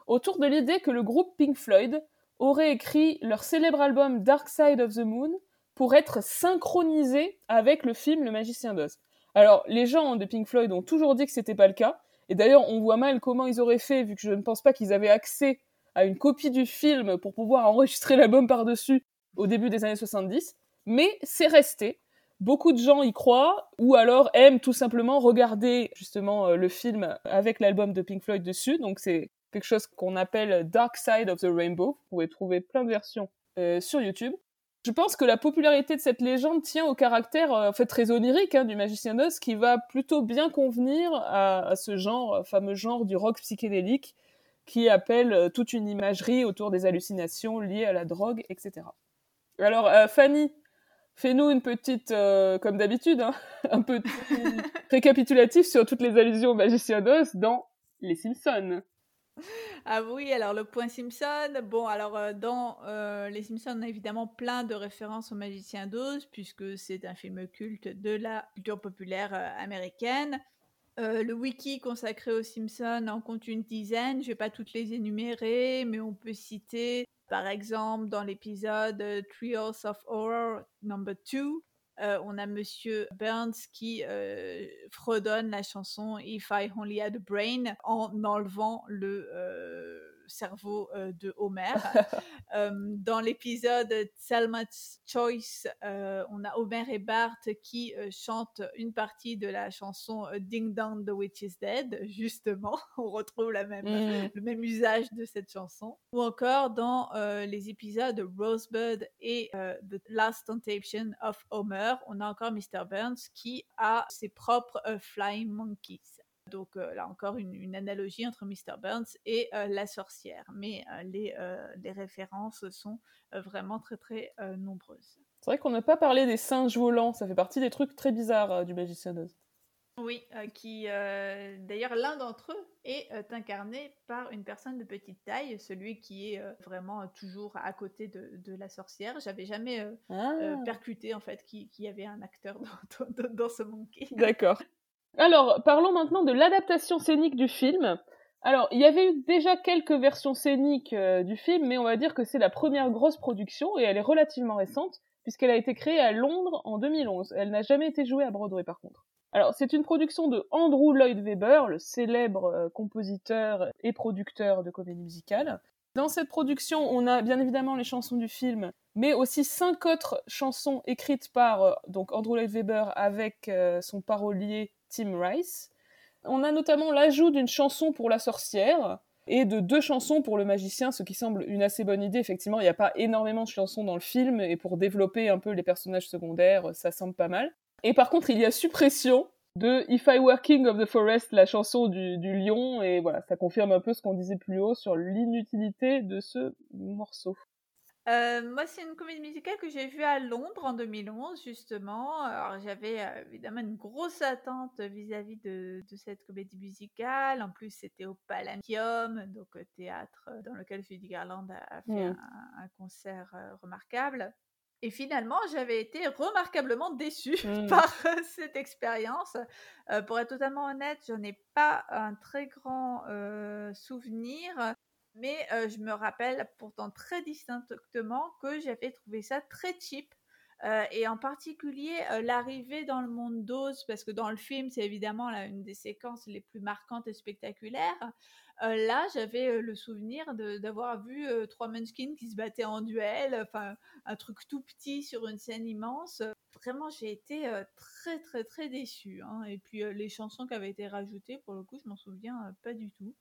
autour de l'idée que le groupe Pink Floyd auraient écrit leur célèbre album Dark Side of the Moon pour être synchronisé avec le film Le Magicien d'Oz. Alors, les gens de Pink Floyd ont toujours dit que c'était pas le cas, Et d'ailleurs, on voit mal comment ils auraient fait, vu que je ne pense pas qu'ils avaient accès à une copie du film pour pouvoir enregistrer l'album par-dessus au début des années 70. Mais c'est resté. Beaucoup de gens y croient, ou alors aiment tout simplement regarder justement euh, le film avec l'album de Pink Floyd dessus. Donc c'est quelque chose qu'on appelle Dark Side of the Rainbow. Vous pouvez trouver plein de versions euh, sur YouTube. Je pense que la popularité de cette légende tient au caractère euh, en fait très onirique hein, du magicien d'Oz, qui va plutôt bien convenir à, ce genre, fameux genre du rock psychédélique, qui appelle toute une imagerie autour des hallucinations liées à la drogue, etc. Alors Fanny, Fais-nous une petite, euh, comme d'habitude, hein, un petit récapitulatif sur toutes les allusions au magicien d'Oz dans Les Simpsons. Ah oui, alors le point Simpson. Bon, alors euh, dans euh, Les Simpsons, on a évidemment plein de références au magicien d'Oz, puisque c'est un film culte de la culture populaire américaine. le wiki consacré aux Simpsons en compte une dizaine. Je vais pas toutes les énumérer, mais on peut citer par exemple, dans l'épisode euh, Trials of Horror number 2, euh, on a Monsieur Burns qui euh, fredonne la chanson If I Only Had a Brain en enlevant le cerveau euh, de Homer. Euh, dans l'épisode Selma's Choice, euh, on a Homer et Bart qui chantent une partie de la chanson Ding Dong, The Witch is Dead. Justement, on retrouve la même, mmh. le même usage de cette chanson. Ou encore dans les épisodes Rosebud et The Last Temptation of Homer, on a encore Mr. Burns qui a ses propres Flying Monkeys. Donc euh, là encore une, analogie entre Mr. Burns et euh, la sorcière. Mais euh, les, les, références sont vraiment très très nombreuses. C'est vrai qu'on n'a pas parlé des singes volants, ça fait partie des trucs très bizarres du Magicien d'Oz. Oui, qui d'ailleurs l'un d'entre eux est incarné par une personne de petite taille, celui qui est vraiment toujours à côté de, la sorcière. J'avais jamais ah. percuté en fait qu'il y avait un acteur dans, dans ce monkey. D'accord. Alors, parlons maintenant de l'adaptation scénique du film. Alors, il y avait eu déjà quelques versions scéniques euh, du film, mais on va dire que c'est la première grosse production et elle est relativement récente puisqu'elle a été créée à Londres en 2011. Elle n'a jamais été jouée à Broadway par contre. Alors, c'est une production de Andrew Lloyd Webber, le célèbre euh, compositeur et producteur de comédie musicale. Dans cette production, on a bien évidemment les chansons du film, mais aussi cinq autres chansons écrites par euh, Andrew Lloyd Webber avec son parolier Tim Rice. On a notamment l'ajout d'une chanson pour la sorcière et de deux chansons pour le magicien, ce qui semble une assez bonne idée. Effectivement, il n'y a pas énormément de chansons dans le film, et pour développer un peu les personnages secondaires, ça semble pas mal. Et par contre, il y a suppression de If I Were King of the Forest, la chanson du, lion, et voilà, ça confirme un peu ce qu'on disait plus haut sur l'inutilité de ce morceau. Euh, moi, c'est une comédie musicale que j'ai vue à Londres en 2011, justement. Alors, j'avais euh, évidemment une grosse attente vis-à-vis de, cette comédie musicale. En plus, c'était au Palladium, donc euh, théâtre dans lequel Judy Garland a, fait mmh. un, concert remarquable. Et finalement, j'avais été remarquablement déçue mmh. par cette expérience. pour être totalement honnête, je n'ai pas un très grand souvenir mais je me rappelle pourtant très distinctement que j'avais trouvé ça très cheap. et en particulier l'arrivée dans le monde d'Oz, parce que dans le film, c'est évidemment une des séquences les plus marquantes et spectaculaires. là, j'avais le souvenir d'avoir vu trois Munchkins qui se battaient en duel, enfin un truc tout petit sur une scène immense. Vraiment, j'ai été très très très déçue. Hein. Et puis les chansons qui avaient été rajoutées, pour le coup, je m'en souviens pas du tout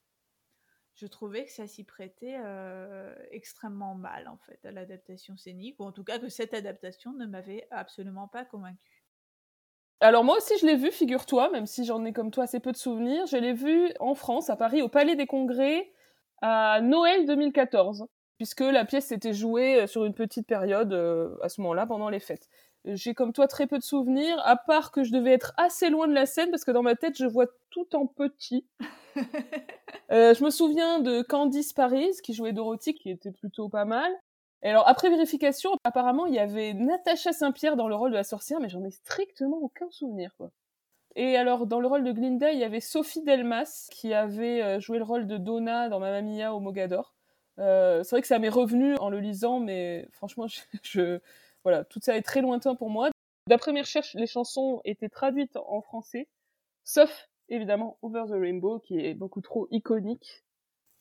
je trouvais que ça s'y prêtait euh, extrêmement mal en fait à l'adaptation scénique, ou en tout cas que cette adaptation ne m'avait absolument pas convaincue. Alors moi aussi je l'ai vu, figure-toi, même si j'en ai comme toi assez peu de souvenirs, je l'ai vu en France, à Paris, au Palais des Congrès, à Noël 2014, puisque la pièce s'était jouée euh, sur une petite période euh, à ce moment-là, pendant les fêtes. J'ai comme toi très peu de souvenirs, à part que je devais être assez loin de la scène, parce que dans ma tête je vois tout en petit. Euh, je me souviens de Candice Paris, qui jouait Dorothy, qui était plutôt pas mal. Et alors, après vérification, apparemment, il y avait Natacha Saint-Pierre dans le rôle de la sorcière, mais j'en ai strictement aucun souvenir, quoi. Et alors, dans le rôle de Glinda, il y avait Sophie Delmas, qui avait euh, joué le rôle de Donna dans Mamma Mia au Mogador. Euh, c'est vrai que ça m'est revenu en le lisant, mais franchement, je, voilà, tout ça est très lointain pour moi. D'après mes recherches, les chansons étaient traduites en français, sauf évidemment Over the Rainbow, qui est beaucoup trop iconique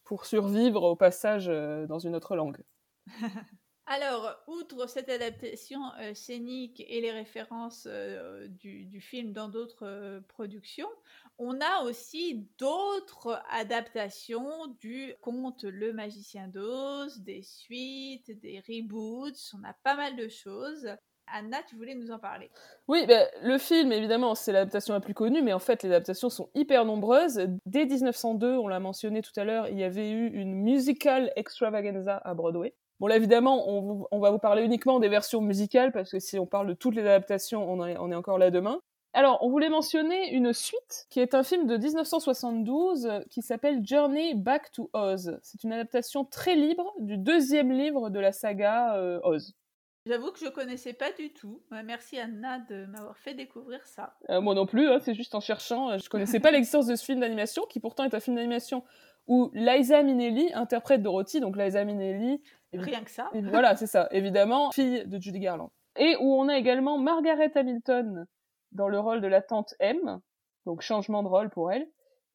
pour survivre au passage euh, dans une autre langue. Alors, outre cette adaptation euh, scénique et les références euh, du, film dans d'autres productions, on a aussi d'autres adaptations du conte Le Magicien d'Oz, des suites, des reboots, on a pas mal de choses. Anna, tu voulais nous en parler? Oui, ben, le film, évidemment, c'est l'adaptation la plus connue, mais en fait, les adaptations sont hyper nombreuses. Dès 1902, on l'a mentionné tout à l'heure, il y avait eu une musical extravaganza à Broadway. Bon, là, évidemment, on, va vous parler uniquement des versions musicales, parce que si on parle de toutes les adaptations, on, est, on est encore là demain. Alors, on voulait mentionner une suite, qui est un film de 1972, qui s'appelle Journey Back to Oz. C'est une adaptation très libre du deuxième livre de la saga euh, Oz. J'avoue que je connaissais pas du tout. Merci Anna de m'avoir fait découvrir ça. Euh, moi non plus, hein, c'est juste en cherchant. Euh, je connaissais pas l'existence de ce film d'animation, qui pourtant est un film d'animation où Liza Minnelli interprète Dorothy. Donc Liza Minnelli. Rien que ça. voilà, c'est ça. Évidemment, fille de Judy Garland. Et où on a également Margaret Hamilton dans le rôle de la tante M, donc changement de rôle pour elle,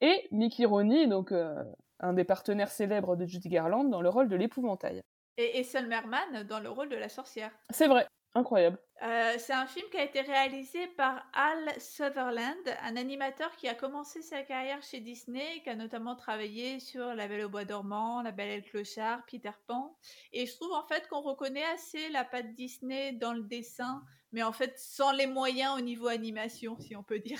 et Mickey Rooney, donc euh, un des partenaires célèbres de Judy Garland, dans le rôle de l'épouvantail et Ethel Merman dans le rôle de la sorcière. C'est vrai, incroyable. Euh, c'est un film qui a été réalisé par Al Sutherland, un animateur qui a commencé sa carrière chez Disney, qui a notamment travaillé sur La Belle au Bois dormant, La Belle et le Clochard, Peter Pan. Et je trouve en fait qu'on reconnaît assez la patte Disney dans le dessin, mais en fait sans les moyens au niveau animation, si on peut dire.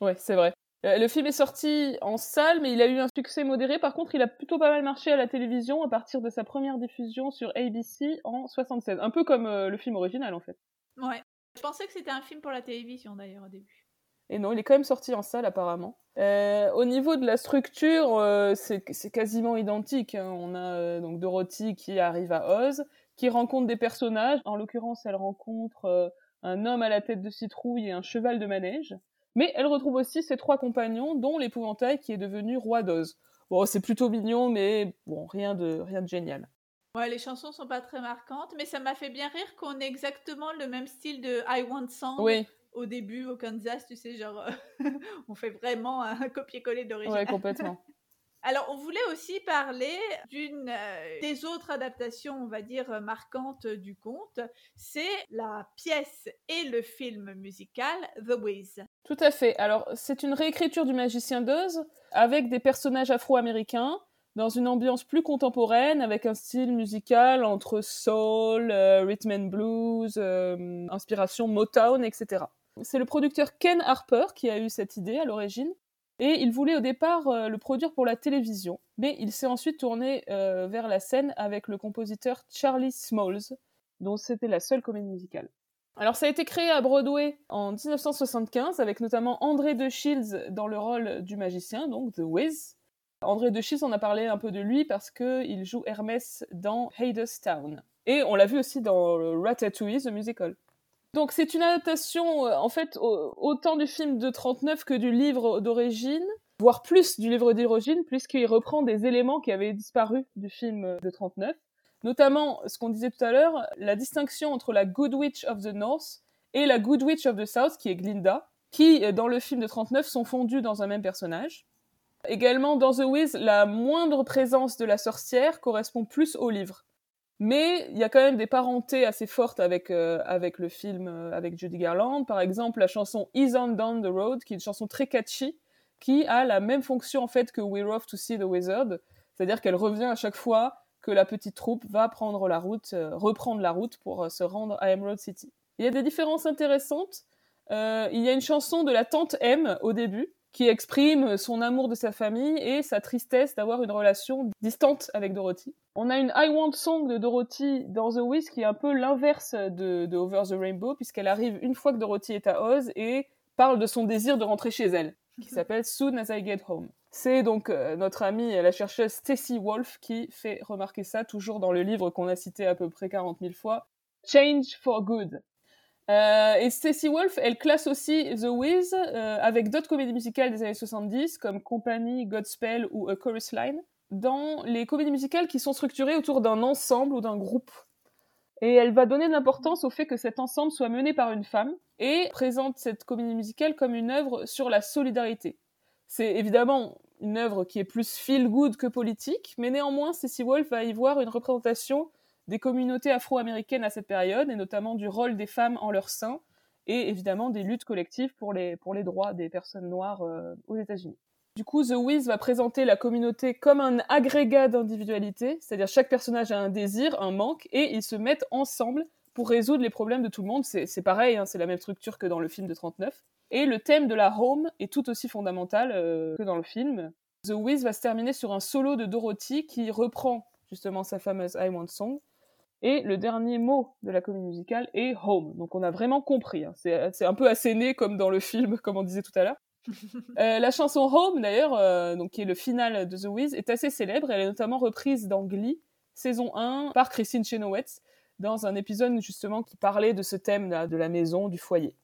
Ouais, c'est vrai. Euh, le film est sorti en salle, mais il a eu un succès modéré. Par contre, il a plutôt pas mal marché à la télévision à partir de sa première diffusion sur ABC en 76. Un peu comme euh, le film original, en fait. Ouais. Je pensais que c'était un film pour la télévision, d'ailleurs, au début. Et non, il est quand même sorti en salle, apparemment. Euh, au niveau de la structure, c'est quasiment identique. Hein. On a donc Dorothy qui arrive à Oz, qui rencontre des personnages. En l'occurrence, elle rencontre un homme à la tête de citrouille et un cheval de manège. Mais elle retrouve aussi ses trois compagnons, dont l'épouvantail qui est devenu roi d'Oz. Bon, c'est plutôt mignon, mais bon, rien de, rien de génial. Ouais, les chansons sont pas très marquantes, mais ça m'a fait bien rire qu'on ait exactement le même style de I Want Song oui. au début au Kansas, tu sais, genre on fait vraiment un copier-coller d'origine. Ouais, complètement. Alors, on voulait aussi parler d'une euh, des autres adaptations, on va dire, euh, marquantes du conte. C'est la pièce et le film musical The Wiz. Tout à fait. Alors, c'est une réécriture du Magicien d'Oz avec des personnages afro-américains dans une ambiance plus contemporaine, avec un style musical entre soul, euh, rhythm and blues, inspiration Motown, etc. C'est le producteur Ken Harper qui a eu cette idée à l'origine. Et il voulait au départ euh, le produire pour la télévision, mais il s'est ensuite tourné euh, vers la scène avec le compositeur Charlie Smalls, dont c'était la seule comédie musicale. Alors ça a été créé à Broadway en 1975 avec notamment André de Shields dans le rôle du magicien, donc The Wiz. André de Shields, on a parlé un peu de lui parce qu'il joue Hermès dans Hadestown. Et on l'a vu aussi dans Ratatouille, The Musical. Donc c'est une adaptation, euh, en fait, autant du film de 39 que du livre d'origine, voire plus du livre d'origine, puisqu'il reprend des éléments qui avaient disparu du film de 39. Notamment, ce qu'on disait tout à l'heure, la distinction entre la Good Witch of the North et la Good Witch of the South, qui est Glinda, qui, euh, dans le film de 39, sont fondues dans un même personnage. Également, dans The Wiz, la moindre présence de la sorcière correspond plus au livre. Mais il y a quand même des parentés assez fortes avec, euh, avec le film euh, avec Judy Garland. Par exemple, la chanson Is On Down the Road, qui est une chanson très catchy, qui a la même fonction en fait que We're Off to See the Wizard. C'est-à-dire qu'elle revient à chaque fois que la petite troupe va prendre la route, euh, reprendre la route pour se rendre à Emerald City. Il y a des différences intéressantes. il y a une chanson de la tante M au début, qui exprime son amour de sa famille et sa tristesse d'avoir une relation distante avec Dorothy. On a une I Want Song de Dorothy dans The Wiz qui est un peu l'inverse de, Over the Rainbow puisqu'elle arrive une fois que Dorothy est à Oz et parle de son désir de rentrer chez elle, qui s'appelle Soon as I Get Home. C'est donc euh, notre amie, la chercheuse Stacy Wolf qui fait remarquer ça, toujours dans le livre qu'on a cité à peu près 40 000 fois, Change for Good. Euh, et Stacey Wolf, elle classe aussi The Wiz euh, avec d'autres comédies musicales des années 70 comme Company, Godspell ou A Chorus Line dans les comédies musicales qui sont structurées autour d'un ensemble ou d'un groupe. Et elle va donner de l'importance au fait que cet ensemble soit mené par une femme et présente cette comédie musicale comme une œuvre sur la solidarité. C'est évidemment une œuvre qui est plus feel good que politique, mais néanmoins, Ceci Wolf va y voir une représentation des communautés afro-américaines à cette période, et notamment du rôle des femmes en leur sein, et évidemment des luttes collectives pour les, pour les droits des personnes noires euh, aux États-Unis. Du coup, The Wiz va présenter la communauté comme un agrégat d'individualité, c'est-à-dire chaque personnage a un désir, un manque, et ils se mettent ensemble pour résoudre les problèmes de tout le monde. C'est pareil, hein, c'est la même structure que dans le film de 39. Et le thème de la home est tout aussi fondamental euh, que dans le film. The Wiz va se terminer sur un solo de Dorothy qui reprend justement sa fameuse I Want Song. Et le dernier mot de la comédie musicale est home. Donc on a vraiment compris. Hein. C'est un peu asséné comme dans le film, comme on disait tout à l'heure. Euh, la chanson Home, d'ailleurs, euh, donc qui est le final de The Wiz, est assez célèbre. Elle est notamment reprise dans Glee, saison 1, par Christine Chenoweth, dans un épisode justement qui parlait de ce thème de la maison, du foyer.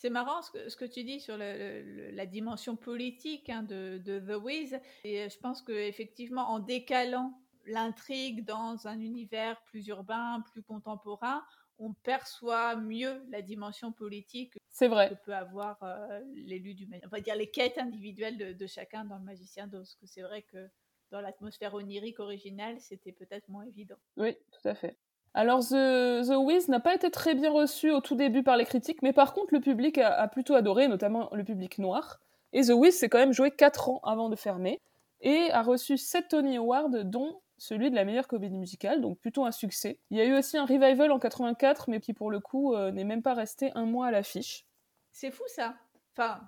C'est marrant ce que, ce que, tu dis sur la dimension politique hein, de, The Wiz. Et je pense qu'effectivement, en décalant l'intrigue dans un univers plus urbain, plus contemporain, on perçoit mieux la dimension politique c'est vrai. que peut avoir euh, l'élu du on va dire les quêtes individuelles de, chacun dans le magicien d'Oz que c'est vrai que dans l'atmosphère onirique originale c'était peut-être moins évident oui tout à fait alors The, The Wiz n'a pas été très bien reçu au tout début par les critiques mais par contre le public a, plutôt adoré notamment le public noir et The Wiz s'est quand même joué 4 ans avant de fermer et a reçu 7 Tony Awards dont celui de la meilleure comédie musicale, donc plutôt un succès. Il y a eu aussi un revival en 84, mais qui pour le coup euh, n'est même pas resté un mois à l'affiche. C'est fou ça. Enfin,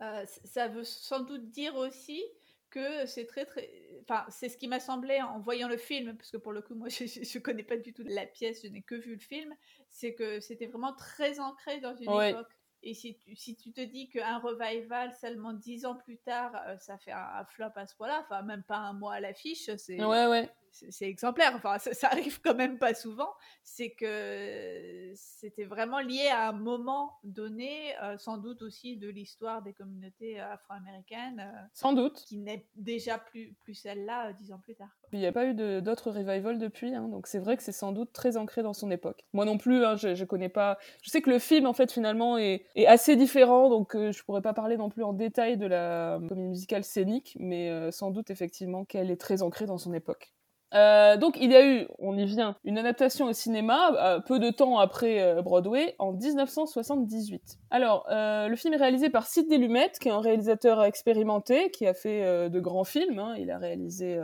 euh, ça veut sans doute dire aussi que c'est très très. Enfin, c'est ce qui m'a semblé en voyant le film, parce que pour le coup, moi, je, ne connais pas du tout la pièce, je n'ai que vu le film. C'est que c'était vraiment très ancré dans une époque. Et si tu, si tu te dis qu'un revival seulement dix ans plus tard, euh, ça fait un, flop à ce point-là, enfin même pas un mois à l'affiche, c'est ouais, ouais c'est exemplaire, enfin ça, arrive quand même pas souvent, c'est que c'était vraiment lié à un moment donné, euh, sans doute aussi de l'histoire des communautés afro-américaines. Euh, sans doute. Qui n'est déjà plus, plus celle-là euh, dix ans plus tard. Il n'y a pas eu d'autres revival depuis, hein, donc c'est vrai que c'est sans doute très ancré dans son époque. Moi non plus, hein, je, ne connais pas. Je sais que le film en fait finalement est, est assez différent, donc je pourrais pas parler non plus en détail de la comédie musicale scénique, mais sans doute effectivement qu'elle est très ancrée dans son époque. Euh, donc il y a eu, on y vient, une adaptation au cinéma euh, peu de temps après euh, Broadway en 1978. Alors le film est réalisé par Sidney Lumet, qui est un réalisateur expérimenté, qui a fait de grands films. Hein. Il a réalisé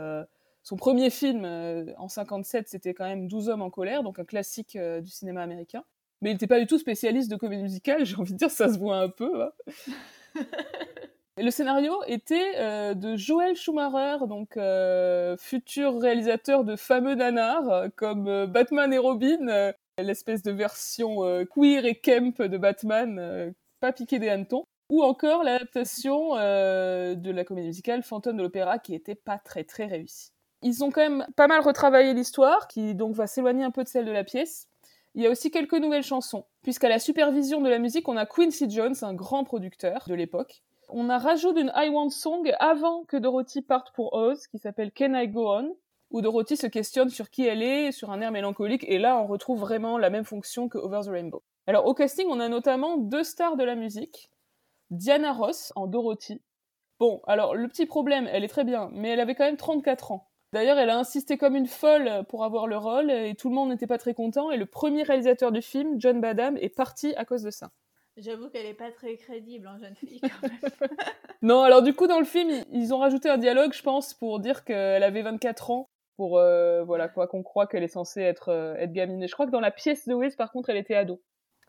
son premier film en 57, c'était quand même 12 hommes en colère, donc un classique du cinéma américain. Mais il n'était pas du tout spécialiste de comédie musicale, j'ai envie de dire, ça se voit un peu. Hein. le scénario était euh, de Joël Schumacher, donc euh, futur réalisateur de fameux nanars euh, comme Batman et Robin, l'espèce de version queer et camp de Batman, pas piqué des hannetons, ou encore l'adaptation de la comédie musicale Fantôme de l'opéra qui était pas très très réussie. Ils ont quand même pas mal retravaillé l'histoire, qui donc va s'éloigner un peu de celle de la pièce. Il y a aussi quelques nouvelles chansons, puisqu'à la supervision de la musique, on a Quincy Jones, un grand producteur de l'époque, on a rajouté une I Want Song avant que Dorothy parte pour Oz, qui s'appelle Can I Go On, où Dorothy se questionne sur qui elle est, sur un air mélancolique, et là on retrouve vraiment la même fonction que Over the Rainbow. Alors au casting, on a notamment deux stars de la musique, Diana Ross en Dorothy. Bon, alors le petit problème, elle est très bien, mais elle avait quand même 34 ans. D'ailleurs, elle a insisté comme une folle pour avoir le rôle, et tout le monde n'était pas très content, et le premier réalisateur du film, John Badham, est parti à cause de ça. J'avoue qu'elle est pas très crédible en jeune fille quand même. non, alors du coup dans le film, ils ont rajouté un dialogue, je pense, pour dire qu'elle avait 24 ans, pour euh, voilà quoi qu'on croit qu'elle est censée être euh, être gamine. Et je crois que dans la pièce de Wiz, par contre, elle était ado.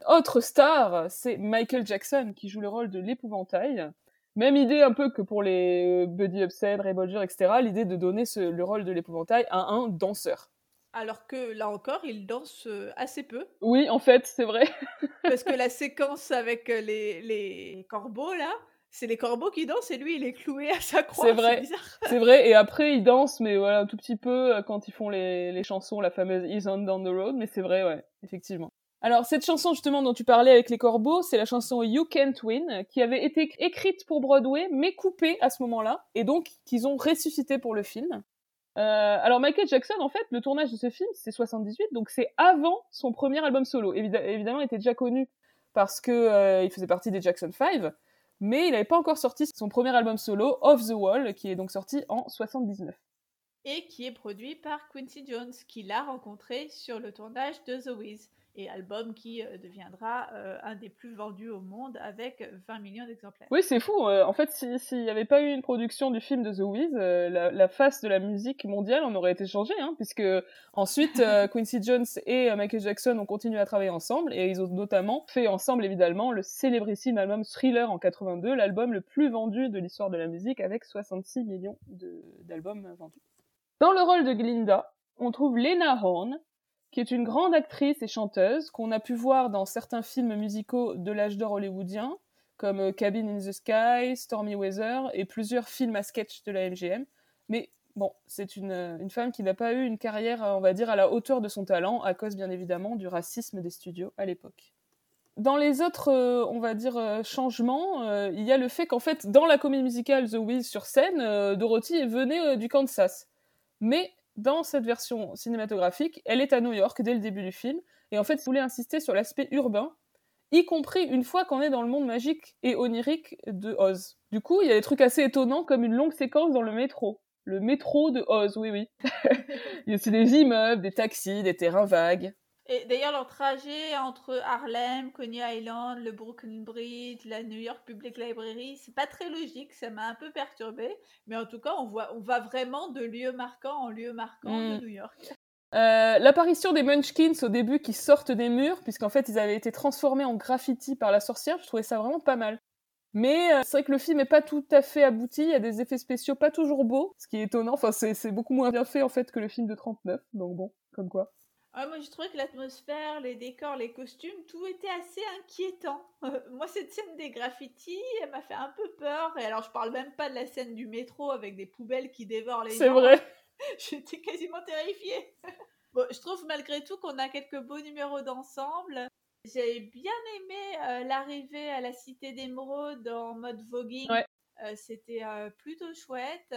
Autre star, c'est Michael Jackson qui joue le rôle de l'épouvantail. Même idée un peu que pour les euh, Buddy Upset, Ray Bolger, etc. L'idée de donner le rôle de l'épouvantail à un danseur. Alors que là encore, il danse assez peu. Oui, en fait, c'est vrai. parce que la séquence avec les, les corbeaux, là, c'est les corbeaux qui dansent et lui, il est cloué à sa croix. C'est vrai. C'est vrai. Et après, il danse, mais voilà, un tout petit peu quand ils font les, les chansons, la fameuse Is on Down the Road. Mais c'est vrai, ouais, effectivement. Alors, cette chanson, justement, dont tu parlais avec les corbeaux, c'est la chanson You Can't Win, qui avait été écrite pour Broadway, mais coupée à ce moment-là, et donc qu'ils ont ressuscité pour le film. Alors Michael Jackson, en fait, le tournage de ce film, c'est 78, donc c'est avant son premier album solo. évidemment, il était déjà connu parce que il faisait partie des Jackson 5, mais il n'avait pas encore sorti son premier album solo, Off the Wall, qui est donc sorti en 79 et qui est produit par Quincy Jones, qui l'a rencontré sur le tournage de The Wiz, et album qui euh, deviendra euh, un des plus vendus au monde avec 20 millions d'exemplaires. Oui, c'est fou. Euh, en fait, s'il n'y avait pas eu une production du film de The Wiz, la, face de la musique mondiale en aurait été changée, hein, puisque ensuite Quincy Jones et Michael Jackson ont continué à travailler ensemble, et ils ont notamment fait ensemble, évidemment, le célébrissime album Thriller en 82, l'album le plus vendu de l'histoire de la musique, avec 66 millions d'albums vendus. Dans le rôle de Glinda, on trouve Lena Horne, qui est une grande actrice et chanteuse qu'on a pu voir dans certains films musicaux de l'âge d'or hollywoodien, comme euh, Cabin in the Sky, Stormy Weather et plusieurs films à sketch de la MGM. Mais bon, c'est une, euh, une, femme qui n'a pas eu une carrière, on va dire, à la hauteur de son talent, à cause bien évidemment du racisme des studios à l'époque. Dans les autres, euh, on va dire, changements, il y a le fait qu'en fait, dans la comédie musicale The Wiz sur scène, Dorothy venait du Kansas. Mais dans cette version cinématographique, elle est à New York dès le début du film. Et en fait, vous voulez insister sur l'aspect urbain, y compris une fois qu'on est dans le monde magique et onirique de Oz. Du coup, il y a des trucs assez étonnants comme une longue séquence dans le métro. Le métro de Oz, oui, oui. il y a aussi des immeubles, des taxis, des terrains vagues. Et d'ailleurs, leur trajet entre Harlem, Coney Island, le Brooklyn Bridge, la New York Public Library, c'est pas très logique, ça m'a un peu perturbé. Mais en tout cas, on, voit, on va vraiment de lieu marquant en lieu marquant de mm. New York. Euh, l'apparition des Munchkins au début qui sortent des murs, puisqu'en fait ils avaient été transformés en graffiti par la sorcière, je trouvais ça vraiment pas mal. Mais euh, c'est vrai que le film est pas tout à fait abouti, il y a des effets spéciaux pas toujours beaux, ce qui est étonnant, enfin c'est beaucoup moins bien fait en fait que le film de 39, donc bon, comme quoi. Ah, moi, je trouvais que l'atmosphère, les décors, les costumes, tout était assez inquiétant. moi, cette scène des graffitis, elle m'a fait un peu peur. Et alors, je parle même pas de la scène du métro avec des poubelles qui dévorent les gens. C'est vrai. J'étais quasiment terrifiée. bon, je trouve malgré tout qu'on a quelques beaux numéros d'ensemble. J'ai bien aimé euh, l'arrivée à la Cité d'Émeraude en mode voguing. Euh, c'était euh, plutôt chouette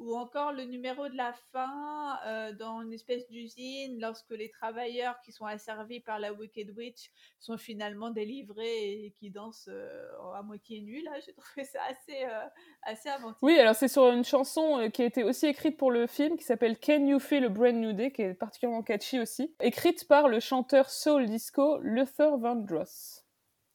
ou encore le numéro de la fin euh, dans une espèce d'usine lorsque les travailleurs qui sont asservis par la Wicked Witch sont finalement délivrés et qui dansent euh, à moitié nus. Là, j'ai trouvé ça assez, euh, assez inventif. Oui, alors c'est sur une chanson qui a été aussi écrite pour le film qui s'appelle Can You Feel a Brand New Day, qui est particulièrement catchy aussi, écrite par le chanteur soul disco Luther Vandross.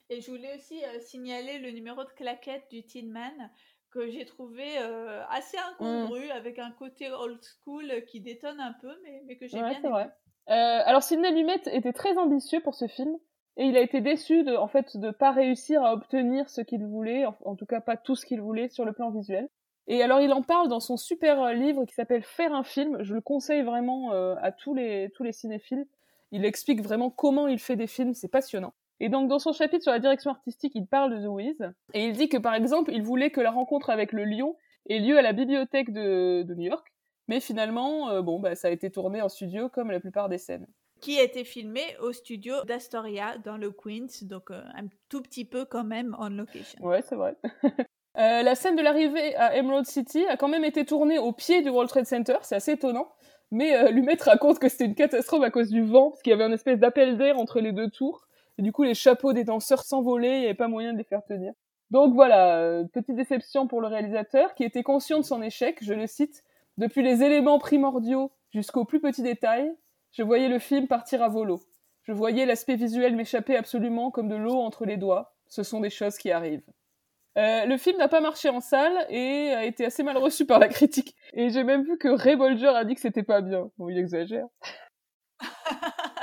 Et je voulais aussi signaler le numéro de claquette du Tin Man que j'ai trouvé euh, assez incongru, mmh. avec un côté old school qui détonne un peu, mais, mais que j'ai bien aimé. Vrai. Euh, alors Sidney Lumet était très ambitieux pour ce film, et il a été déçu de, en fait, de pas réussir à obtenir ce qu'il voulait, en, tout cas pas tout ce qu'il voulait sur le plan visuel. Et alors il en parle dans son super euh, livre qui s'appelle Faire un film. Je le conseille vraiment à tous les tous les cinéphiles. Il explique vraiment comment il fait des films, c'est passionnant. Et donc dans son chapitre sur la direction artistique, il parle de The Wiz, et il dit que par exemple, il voulait que la rencontre avec le lion ait lieu à la bibliothèque de, New York, mais finalement, euh, bon, bah, ça a été tourné en studio comme la plupart des scènes. Qui a été filmé au studio d'Astoria dans le Queens, donc euh, un tout petit peu quand même en location. Ouais, c'est vrai. Euh, la scène de l'arrivée à Emerald City a quand même été tournée au pied du World Trade Center, c'est assez étonnant. Mais Lumet raconte que c'était une catastrophe à cause du vent, parce qu'il y avait un espèce d'appel d'air entre les deux tours. Et du coup, les chapeaux des danseurs s'envolaient, il n'y avait pas moyen de les faire tenir. Donc voilà, euh, petite déception pour le réalisateur qui était conscient de son échec, je le cite, depuis les éléments primordiaux jusqu'aux plus petits détails, je voyais le film partir à volo. Je voyais l'aspect visuel m'échapper absolument comme de l'eau entre les doigts. Ce sont des choses qui arrivent. Euh, le film n'a pas marché en salle et a été assez mal reçu par la critique. Et j'ai même vu que Ray Bolger a dit que c'était pas bien. Bon, il exagère.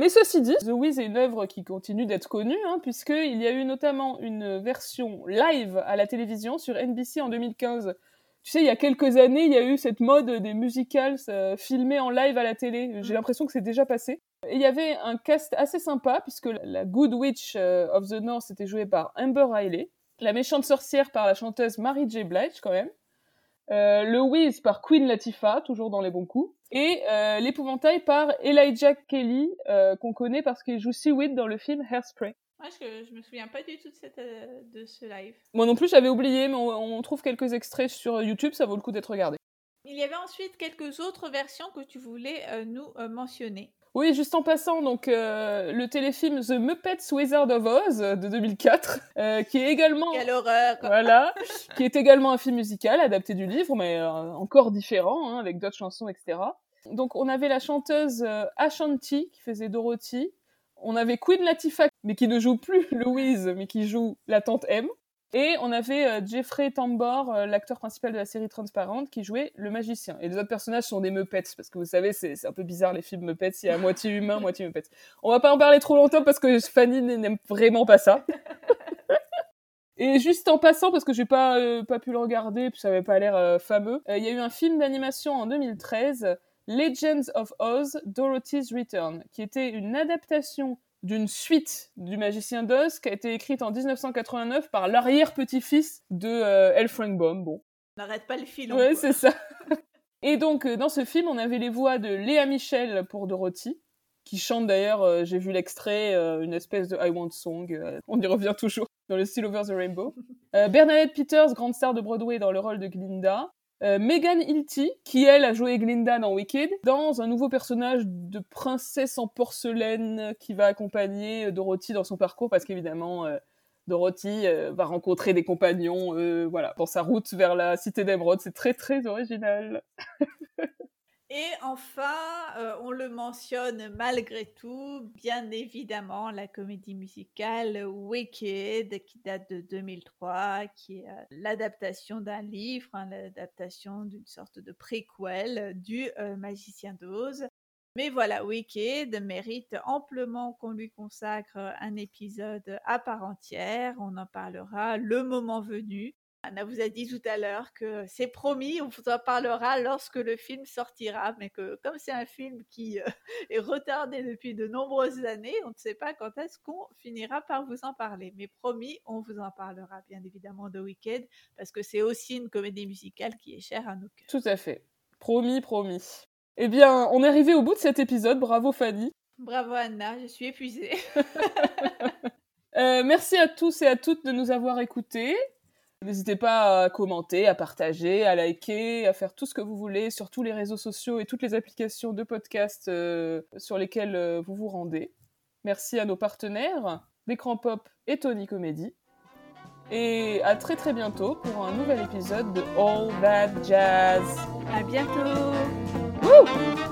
Mais ceci dit, The Wiz est une œuvre qui continue d'être connue, hein, puisqu'il y a eu notamment une version live à la télévision sur NBC en 2015. Tu sais, il y a quelques années, il y a eu cette mode des musicals euh, filmés en live à la télé. J'ai mm. l'impression que c'est déjà passé. Et il y avait un cast assez sympa, puisque la Good Witch euh, of the North était jouée par Amber Riley, la méchante sorcière par la chanteuse Mary J. Blige, quand même, euh, le Wiz par Queen Latifah, toujours dans les bons coups, et euh, l'épouvantail par Elijah Kelly, euh, qu'on connaît parce qu'il joue Seaweed dans le film Hairspray. Moi, je, je me souviens pas du tout de, cette, de ce live? Moi non plus, j'avais oublié, mais on, trouve quelques extraits sur YouTube, ça vaut le coup d'être regardé. Il y avait ensuite quelques autres versions que tu voulais euh, nous euh, mentionner. Oui, juste en passant, donc euh, le téléfilm The Muppets Wizard of Oz de 2004, qui est également Quelle horreur voilà, qui est également un film musical adapté du livre, mais encore différent, hein, avec d'autres chansons, etc. Donc on avait la chanteuse Ashanti qui faisait Dorothy, on avait Queen Latifah, mais qui ne joue plus Louise, mais qui joue la tante M. Et on avait euh, Jeffrey Tambor, euh, l'acteur principal de la série Transparente, qui jouait le magicien. Et les autres personnages sont des Muppets, parce que vous savez, c'est un peu bizarre les films Muppets, il y a moitié humain, moitié Muppets. On va pas en parler trop longtemps parce que Fanny n'aime vraiment pas ça. Et juste en passant, parce que j'ai pas euh, pas pu le regarder, puis ça avait pas l'air fameux, il y a eu un film d'animation en 2013, Legends of Oz, Dorothy's Return, qui était une adaptation d'une suite du Magicien d'Oz qui a été écrite en 1989 par l'arrière-petit-fils de euh, L. Frank Baum. Bon. N'arrête pas le film. Ouais, c'est ça. Et donc, euh, dans ce film, on avait les voix de Léa Michel pour Dorothy, qui chante d'ailleurs, euh, j'ai vu l'extrait, une espèce de I Want Song, on y revient toujours, dans le style Over the Rainbow. Bernadette Peters, grande star de Broadway dans le rôle de Glinda. Euh, Megan Hilty, qui elle a joué Glinda dans Wicked, dans un nouveau personnage de princesse en porcelaine qui va accompagner euh, Dorothy dans son parcours, parce qu'évidemment, euh, Dorothy va rencontrer des compagnons, voilà, dans sa route vers la cité d'Emeraude. C'est très très original. Et enfin, euh, on le mentionne malgré tout, bien évidemment, la comédie musicale Wicked, qui date de 2003, qui est euh, l'adaptation d'un livre, hein, l'adaptation d'une sorte de préquel du euh, Magicien d'Oz. Mais voilà, Wicked mérite amplement qu'on lui consacre un épisode à part entière. On en parlera le moment venu. Anna vous a dit tout à l'heure que c'est promis, on vous en parlera lorsque le film sortira, mais que comme c'est un film qui euh, est retardé depuis de nombreuses années, on ne sait pas quand est-ce qu'on finira par vous en parler. Mais promis, on vous en parlera bien évidemment de Wicked, parce que c'est aussi une comédie musicale qui est chère à nos cœurs. Tout à fait. Promis, promis. Eh bien, on est arrivé au bout de cet épisode. Bravo Fanny. Bravo Anna, je suis épuisée. Euh, merci à tous et à toutes de nous avoir écoutés. N'hésitez pas à commenter, à partager, à liker, à faire tout ce que vous voulez sur tous les réseaux sociaux et toutes les applications de podcast euh, sur lesquelles euh, vous vous rendez. Merci à nos partenaires, l'écran pop et Tony Comedy. Et à très très bientôt pour un nouvel épisode de All That Jazz. À bientôt. Woo